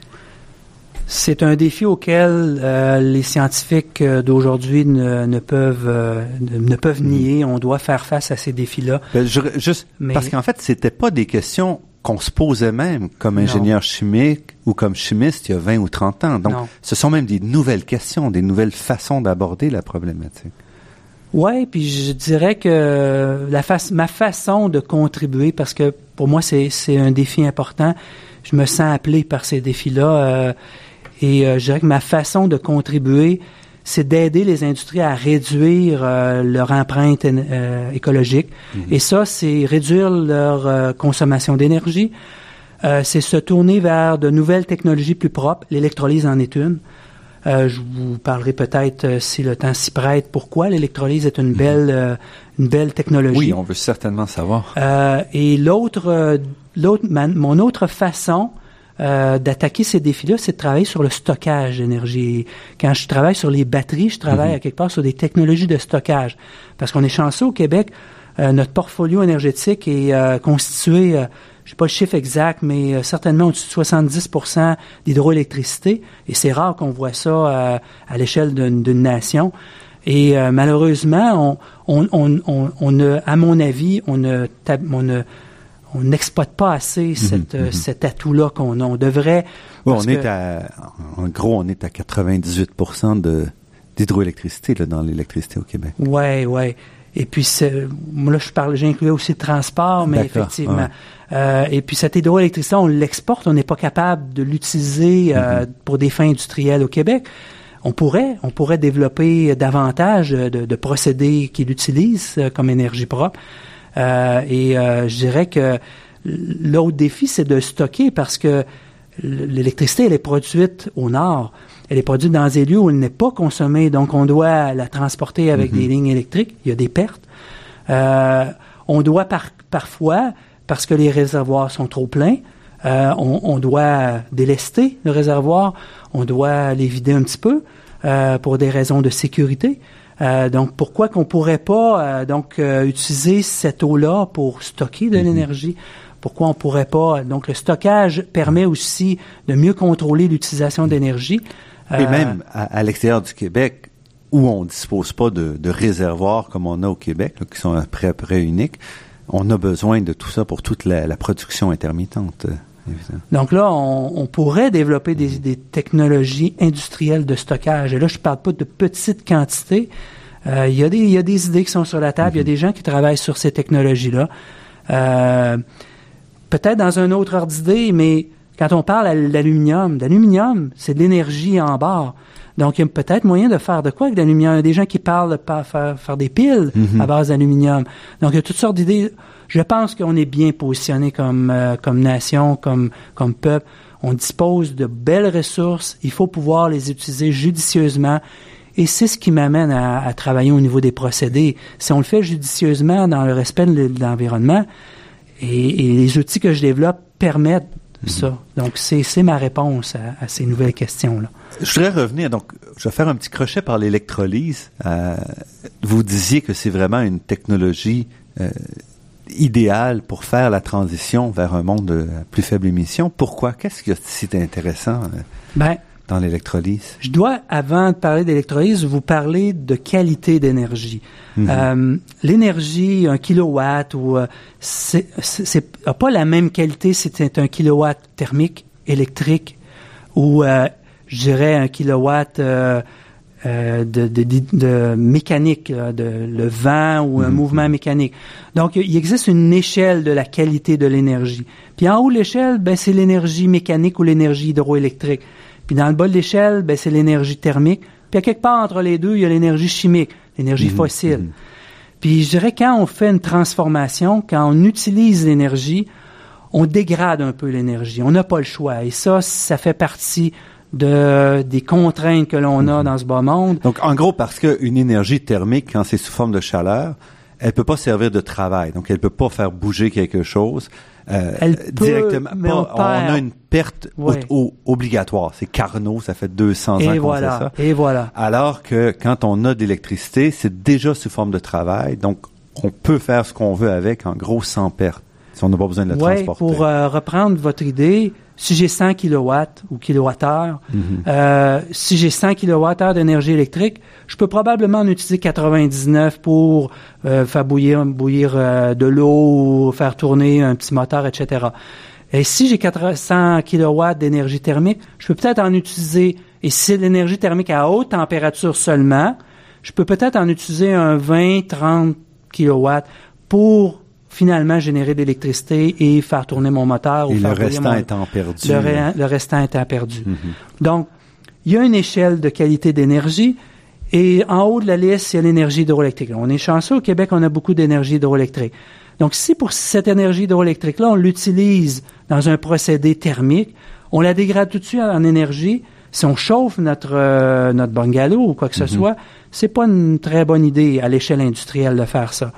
C'est un défi auquel euh, les scientifiques euh, d'aujourd'hui ne, peuvent euh, ne, peuvent mm. nier. On doit faire face à ces défis-là. Ben, juste parce qu'en fait, c'était pas des questions qu'on se posait même comme ingénieur chimique ou comme chimiste il y a 20 ou 30 ans. Donc, ce sont même des nouvelles questions, des nouvelles façons d'aborder la problématique. Ouais, puis je dirais que la ma façon de contribuer, parce que pour moi c'est un défi important, je me sens appelé par ces défis-là. Et euh, je dirais que ma façon de contribuer, c'est d'aider les industries à réduire euh, leur empreinte euh, écologique. Mhm. Et ça, c'est réduire leur euh, consommation d'énergie. c'est se tourner vers de nouvelles technologies plus propres. L'électrolyse en est une. je vous parlerai peut-être, si le temps s'y prête, pourquoi l'électrolyse est une Mhm. belle, une belle technologie. Oui, on veut certainement savoir. et l'autre, l'autre, mon autre façon euh, d'attaquer ces défis-là, c'est de travailler sur le stockage d'énergie. Quand je travaille sur les batteries, je travaille Mhm. à quelque part sur des technologies de stockage. Parce qu'on est chanceux au Québec, euh, notre portfolio énergétique est euh, constitué, je sais pas le chiffre exact, mais certainement au-dessus de 70% d'hydroélectricité. Et c'est rare qu'on voit ça à l'échelle d'une nation. Et malheureusement, on, on, on, on, ne, à mon avis, on ne, tab- on ne on n'exploite pas assez cette, euh, cet atout-là qu'on a. On devrait. Oui, on est que- à, en gros, on est à 98% de d'hydroélectricité là, dans l'électricité au Québec. Ouais, ouais. Et puis, c'est- moi, là, je parle, j'ai inclus aussi le transport, mais effectivement. ouais. Euh, et puis, cette hydroélectricité, on l'exporte, on n'est pas capable de l'utiliser euh, pour des fins industrielles au Québec. On pourrait, on pourrait développer davantage de, de procédés qui l'utilisent euh, comme énergie propre. Euh, et euh, je dirais que l'autre défi, c'est de stocker parce que l'électricité, elle est produite au nord. Elle est produite dans des lieux où elle n'est pas consommée, donc on doit la transporter avec des lignes électriques. Il y a des pertes. Euh, on doit par- parfois, parce que les réservoirs sont trop pleins, euh, on, on doit délester le réservoir, on doit les vider un petit peu euh, pour des raisons de sécurité. Euh, donc, pourquoi qu'on pourrait pas euh, donc euh, utiliser cette eau-là pour stocker de l'énergie? Pourquoi on pourrait pas Donc, le stockage permet aussi de mieux contrôler l'utilisation d'énergie. Et Euh, même à, à l'extérieur du Québec, où on dispose pas de, de réservoirs comme on a au Québec, là, qui sont à peu près uniques, on a besoin de tout ça pour toute la, la production intermittente. Donc là, on, on pourrait développer des, des technologies industrielles de stockage. Et là, je ne parle pas de petites quantités. Euh, il, y a des, il y a des idées qui sont sur la table. Il y a des gens qui travaillent sur ces technologies-là. Euh, Peut-être dans un autre ordre d'idée, mais quand on parle d'aluminium, d'aluminium, c'est de l'énergie en barre. Donc, il y a peut-être moyen de faire de quoi avec l'aluminium. Il y a des gens qui parlent de pas faire, faire des piles à base d'aluminium. Donc, il y a toutes sortes d'idées. Je pense qu'on est bien positionné comme, euh, comme nation, comme, comme peuple. On dispose de belles ressources. Il faut pouvoir les utiliser judicieusement. Et c'est ce qui m'amène à, à travailler au niveau des procédés. Si on le fait judicieusement dans le respect de l'environnement, et, et les outils que je développe permettent ça. Donc, c'est c'est ma réponse à, à ces nouvelles questions-là. Je voudrais revenir, donc, je vais faire un petit crochet par l'électrolyse. Euh, vous disiez que c'est vraiment une technologie euh, idéale pour faire la transition vers un monde de plus faible émission? Pourquoi? Qu'est-ce qui est si intéressant euh, Ben, dans l'électrolyse? je dois, avant de parler d'électrolyse, vous parler de qualité d'énergie. Euh, L'énergie, un kilowatt, ou euh, c'est c'est- c'est pas la même qualité si c'est un kilowatt thermique, électrique, ou euh, je dirais un kilowatt euh, euh, de, de, de- de mécanique, là, de le vent ou un mouvement mécanique. Donc, il existe une échelle de la qualité de l'énergie. Puis en haut de l'échelle, ben, c'est l'énergie mécanique ou l'énergie hydroélectrique. Puis dans le bas de l'échelle, ben, c'est l'énergie thermique. Puis à quelque part entre les deux, il y a l'énergie chimique, l'énergie fossile. Puis je dirais quand on fait une transformation, quand on utilise l'énergie, on dégrade un peu l'énergie. On n'a pas le choix. Et ça, ça fait partie de, des contraintes que l'on a dans ce bas monde. Donc, en gros, parce qu'une énergie thermique, quand c'est sous forme de chaleur, elle peut pas servir de travail. Donc, elle peut pas faire bouger quelque chose. Euh, Elle peut, directement. mais pas- on a une perte Ouais. au- obligatoire. C'est Carnot, ça fait 200 ans Et qu'on fait voilà. ça. Et voilà. Alors que quand on a de l'électricité, c'est déjà sous forme de travail. Donc, on peut faire ce qu'on veut avec, en gros, sans perte. Si on n'a pas besoin de la Oui, transporter. pour euh, reprendre votre idée, si j'ai 100 kilowatts ou kilowattheures, euh, si j'ai 100 kilowattheures d'énergie électrique, je peux probablement en utiliser 99 pour euh, faire bouillir, bouillir euh, de l'eau ou faire tourner un petit moteur, etc. Et si j'ai 400 kilowatts d'énergie thermique, je peux peut-être en utiliser, et si c'est l'énergie thermique à haute température seulement, je peux peut-être en utiliser un 20, 30 kilowatts pour finalement générer de l'électricité et faire tourner mon moteur. ou Et le faire bouillir restant mon- étant perdu. le, le restant étant perdu. Mhm. Donc, il y a une échelle de qualité d'énergie Et en haut de la liste, il y a l'énergie hydroélectrique. On est chanceux au Québec, on a beaucoup d'énergie hydroélectrique. Donc, si pour cette énergie hydroélectrique-là, on l'utilise dans un procédé thermique, on la dégrade tout de suite en énergie. Si on chauffe notre euh, notre bungalow ou quoi que ce soit, c'est pas une très bonne idée à l'échelle industrielle de faire ça.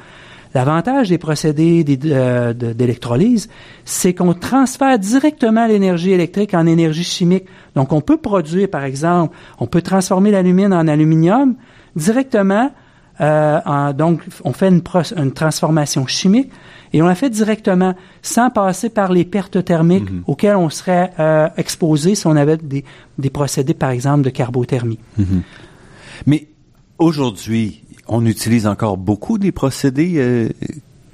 L'avantage des procédés euh, d'électrolyse, c'est qu'on transfère directement l'énergie électrique en énergie chimique. Donc, on peut produire, par exemple, on peut transformer l'alumine en aluminium directement. Euh, donc, on fait une, une, transformation chimique et on la fait directement sans passer par les pertes thermiques mm-hmm. auxquelles on serait euh, exposé si on avait des, des, procédés, par exemple, de carbothermie. Mm-hmm. Mais aujourd'hui, on utilise encore beaucoup des procédés euh,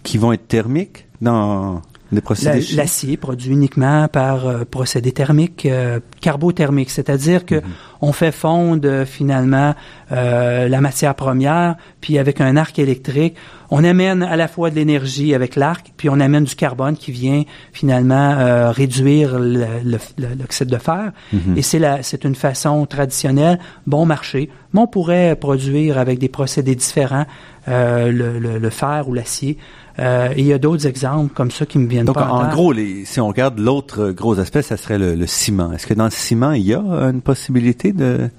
qui vont être thermiques dans procédés L'acier produit uniquement par euh, procédé thermique, euh, carbothermique, c'est-à-dire que mhm. on fait fondre finalement la matière première, puis avec un arc électrique, on amène à la fois de l'énergie avec l'arc, puis on amène du carbone qui vient finalement euh, réduire l'oxyde de fer. Mhm. Et c'est la, c'est une façon traditionnelle, bon marché. Mais on pourrait produire avec des procédés différents euh, le, le, fer ou l'acier. Euh, et il y a d'autres exemples comme ça qui me viennent Donc, pas en, gros, les, si on regarde l'autre gros aspect, ça serait le, le ciment. Est-ce que dans le ciment, il y a une possibilité de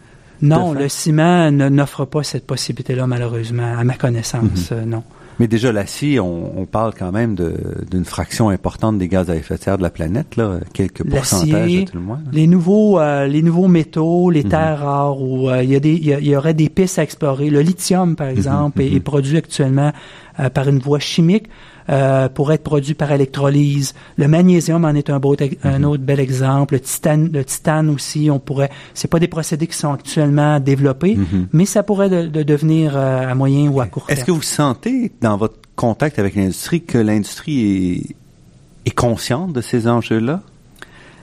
non, le ciment n'offre pas cette possibilité-là, malheureusement, à ma connaissance, mhm. non. Mais déjà, l'acier, on, on, parle quand même d'une fraction importante des gaz à effet de serre de la planète, là, quelques pourcentages tout le moins. Les nouveaux, euh, les nouveaux métaux, les mhm. terres rares, où euh, il y, a des, il y, aurait des pistes à explorer. Le lithium, par mhm, exemple, est, mhm. produit actuellement euh, par une voie chimique. Euh, pour être produit par électrolyse. Le magnésium en est un, beau, un mhm. autre bel exemple. Le titane, le titane aussi, on pourrait. C'est pas des procédés qui sont actuellement développés, mhm. mais ça pourrait de, devenir euh, à moyen ou à court terme. Est-ce que vous sentez dans votre contact avec l'industrie que l'industrie est, est consciente de ces enjeux-là?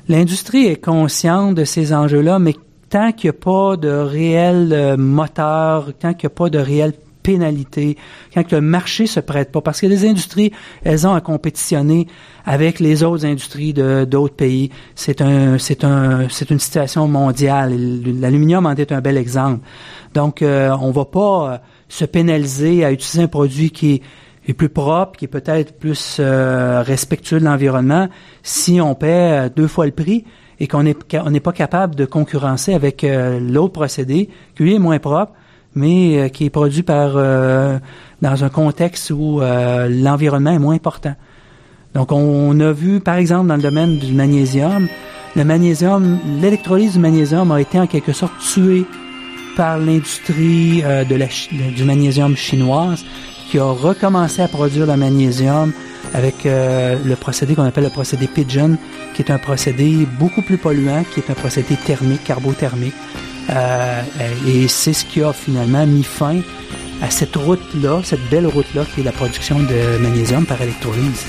L'industrie est consciente de ces enjeux-là, mais tant qu'il n'y a pas de réel euh, moteur, tant qu'il n'y a pas de réel pénalité, quand le marché se prête pas, parce que les industries, elles ont à compétitionner avec les autres industries de d'autres pays. C'est un, c'est un, c'est une situation mondiale. L'aluminium en est un bel exemple. Donc, euh, on va pas euh, se pénaliser à utiliser un produit qui est, plus propre, qui est peut-être plus euh, respectueux de l'environnement, si on paie euh, deux fois le prix et qu'on n'est on n'est pas capable de concurrencer avec l'autre procédé qui lui est moins propre mais euh, qui est produit par euh, dans un contexte où euh, l'environnement est moins important. Donc, on, a vu, par exemple, dans le domaine du magnésium, le magnésium, l'électrolyse du magnésium a été en quelque sorte tuée par l'industrie la, du magnésium chinoise, qui a recommencé à produire le magnésium avec le procédé qu'on appelle le procédé Pigeon, qui est un procédé beaucoup plus polluant, qui est un procédé thermique, carbothermique, euh, et c'est ce qui a finalement mis fin à cette route-là, cette belle route-là qui est la production de magnésium par électrolyse.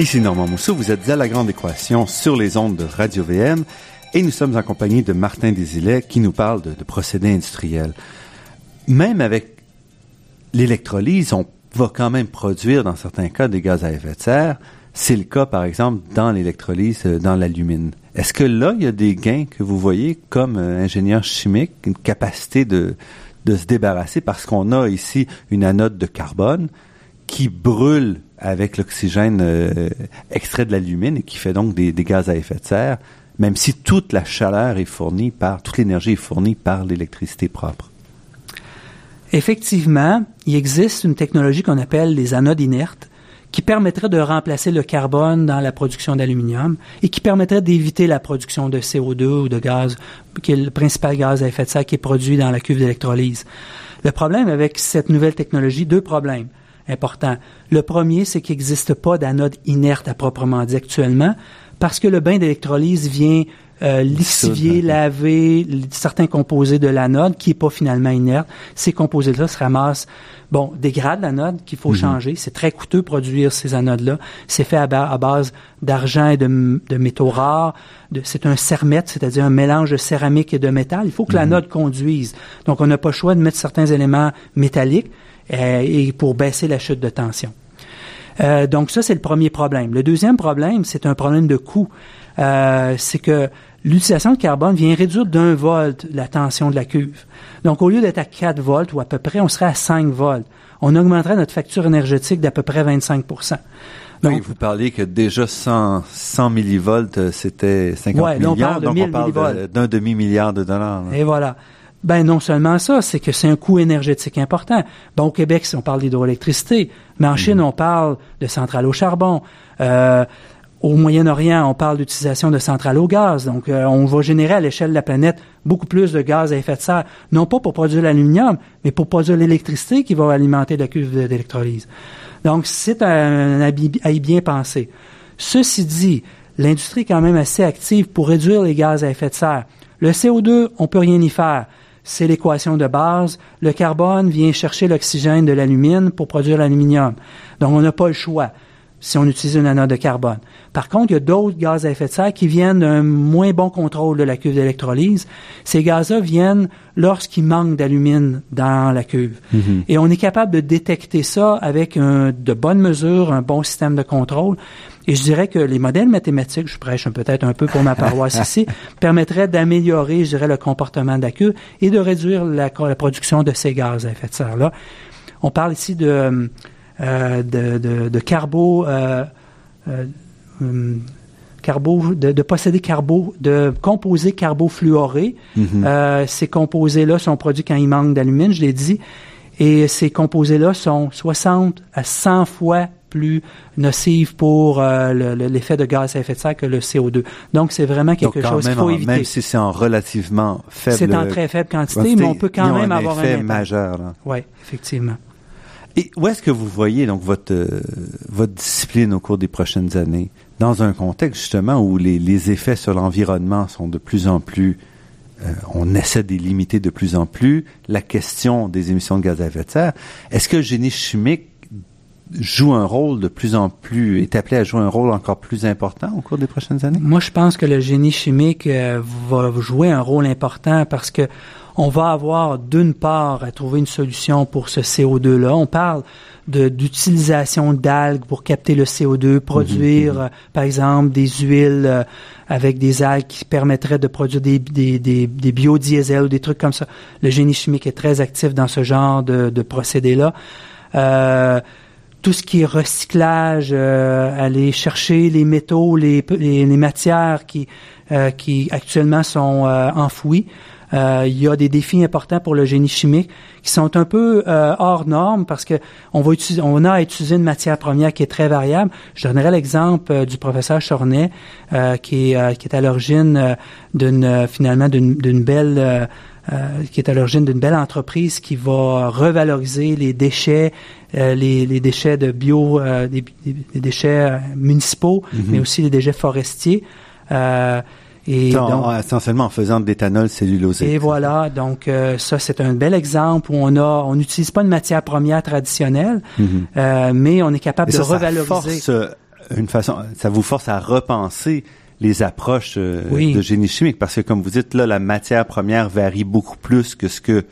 Ici Normand Mousseau, vous êtes à La Grande Équation sur les ondes de Radio-VM et nous sommes en compagnie de Martin Desilets qui nous parle de, procédés industriels. Même avec l'électrolyse, on va quand même produire dans certains cas des gaz à effet de serre. C'est le cas, par exemple, dans l'électrolyse, euh, dans l'alumine. Est-ce que là, il y a des gains que vous voyez comme euh, ingénieur chimique, une capacité de, de se débarrasser parce qu'on a ici une anode de carbone qui brûle avec l'oxygène euh, extrait de l'alumine et qui fait donc des, des, gaz à effet de serre même si toute la chaleur est fournie par, toute l'énergie est fournie par l'électricité propre. Effectivement, il existe une technologie qu'on appelle les anodes inertes qui permettrait de remplacer le carbone dans la production d'aluminium et qui permettrait d'éviter la production de CO2 ou de gaz, qui est le principal gaz à effet de serre qui est produit dans la cuve d'électrolyse. Le problème avec cette nouvelle technologie, deux problèmes importants. Le premier, c'est qu'il n'existe pas d'anode inerte à proprement dit actuellement, parce que le bain d'électrolyse vient euh, lixivier, laver certains composés de l'anode qui est pas finalement inerte. Ces composés-là se ramassent, bon, dégradent l'anode qu'il faut mhm. changer. C'est très coûteux produire ces anodes-là. C'est fait à, base d'argent et de, métaux rares. C'est un cermètre, c'est-à-dire un mélange de céramique et de métal. Il faut que l'anode mhm. conduise. Donc, on n'a pas le choix de mettre certains éléments métalliques euh, et pour baisser la chute de tension. Euh, donc ça, c'est le premier problème. Le deuxième problème, c'est un problème de coût. Euh, c'est que l'utilisation de carbone vient réduire d'un volt la tension de la cuve. Donc, au lieu d'être à 4 volts ou à peu près, on serait à 5 volts. On augmenterait notre facture énergétique d'à peu près 25 donc, oui, vous parliez que déjà 100, 100 millivolts, c'était 50 ouais, millions. On parle de donc, on parle d'un demi-milliard de dollars. Et voilà. Ben non seulement ça, c'est que c'est un coût énergétique important. Ben, au Québec, on parle d'hydroélectricité, mais en Chine, mhm. on parle de centrales au charbon. Euh, au Moyen-Orient, on parle d'utilisation de centrales au gaz. Donc, euh, on va générer à l'échelle de la planète beaucoup plus de gaz à effet de serre, non pas pour produire l'aluminium, mais pour produire l'électricité qui va alimenter la cuve d'électrolyse. Donc, c'est un, à y bien penser. Ceci dit, l'industrie est quand même assez active pour réduire les gaz à effet de serre. Le CO2, on peut rien y faire. C'est l'équation de base. Le carbone vient chercher l'oxygène de l'alumine pour produire l'aluminium. Donc, on n'a pas le choix si on utilise une anode de carbone. Par contre, il y a d'autres gaz à effet de serre qui viennent d'un moins bon contrôle de la cuve d'électrolyse. Ces gaz-là viennent lorsqu'il manque d'alumine dans la cuve. Mm-hmm. Et on est capable de détecter ça avec de bonnes mesures, un bon système de contrôle. Et je dirais que les modèles mathématiques, je prêche peut-être un peu pour ma paroisse ici, permettraient d'améliorer, je dirais, le comportement de la cuve et de réduire la, la production de ces gaz à effet de serre-là. On parle ici de euh, de, de, de, carbo, euh, euh, hum, carbo de, de, posséder carbo, de composés carbofluorés. Mm ces composés-là sont produits quand il manque d'alumine, je l'ai dit, et ces composés-là sont 60 à 100 fois plus nocifs pour l'effet de gaz à effet de serre que le CO2. Donc, c'est vraiment quelque chose qu'il faut éviter. Même si c'est en relativement faible... C'est en très faible quantité, mais on peut quand même avoir un effet majeur. Oui, effectivement. Et où est-ce que vous voyez donc votre euh, votre discipline au cours des prochaines années? Dans un contexte justement où les, les effets sur l'environnement sont de plus en plus euh, on essaie de les limiter de plus en plus la question des émissions de gaz à effet de serre est-ce que le génie chimique joue un rôle de plus en plus, est appelé à jouer un rôle encore plus important au cours des prochaines années? Moi, je pense que le génie chimique euh, va jouer un rôle important parce que on va avoir d'une part à trouver une solution pour ce CO2-là. On parle d'utilisation d'algues pour capter le CO2, produire, mhm. euh, par exemple, des huiles euh, avec des algues qui permettraient de produire des, des, des, des, biodiesels ou des trucs comme ça. Le génie chimique est très actif dans ce genre de, de procédés-là. Euh, tout ce qui est recyclage, aller chercher les métaux, les, les, les matières qui, qui actuellement sont enfouies. Euh, il y a des défis importants pour le génie chimique qui sont un peu euh, hors normes parce que on va utiliser, on a à utiliser une matière première qui est très variable. Je donnerai l'exemple euh, du professeur Chornet qui est qui est à l'origine d'une finalement d'une belle qui est à l'origine d'une belle entreprise qui va revaloriser les déchets, les, les, déchets de bio, des, déchets municipaux, mm-hmm. mais aussi les déchets forestiers. Et donc, essentiellement en faisant de l'éthanol cellulosé. Et voilà, donc euh, ça c'est un bel exemple où on a, on n'utilise pas une matière première traditionnelle, mhm. euh, mais on est capable de ça, revaloriser. Ça force, euh, une façon, ça vous force à repenser les approches de génie chimique parce que comme vous dites là, la matière première varie beaucoup plus que ce que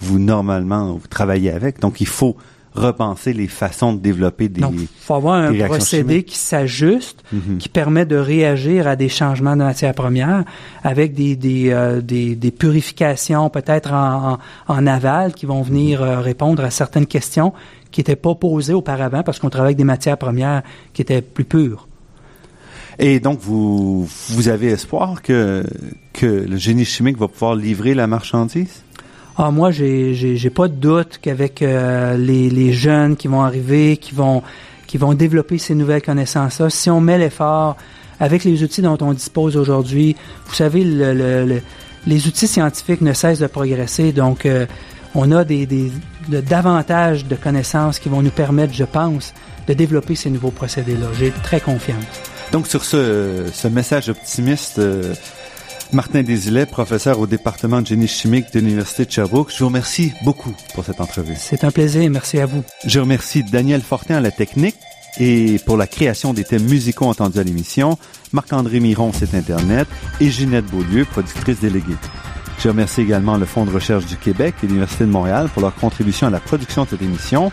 vous normalement vous travaillez avec, donc il faut repenser les façons de développer des Donc, il faut avoir un procédé qui s'ajuste, mhm. qui permet de réagir à des changements de matière première avec des, des, euh, des, des, purifications peut-être en, en, aval qui vont venir euh, répondre à certaines questions qui n'étaient pas posées auparavant parce qu'on travaille avec des matières premières qui étaient plus pures. Et donc, vous, vous avez espoir que, que le génie chimique va pouvoir livrer la marchandise? Ah, moi, j'ai, j'ai, pas de doute qu'avec euh, les, les jeunes qui vont arriver, qui vont, qui vont développer ces nouvelles connaissances-là, si on met l'effort avec les outils dont on dispose aujourd'hui, vous savez, le, les outils scientifiques ne cessent de progresser, donc euh, on a des, des davantage de connaissances qui vont nous permettre, je pense, de développer ces nouveaux procédés-là. J'ai très confiance. Donc sur ce, ce message optimiste, euh, Martin Desilets, professeur au département de génie chimique de l'Université de Sherbrooke, je vous remercie beaucoup pour cette entrevue. C'est un plaisir, merci à vous. Je remercie Daniel Fortin à la technique et pour la création des thèmes musicaux entendus à l'émission, Marc-André Miron, site Internet, et Ginette Beaulieu, productrice déléguée. Je remercie également le Fonds de recherche du Québec et l'Université de Montréal pour leur contribution à la production de cette émission.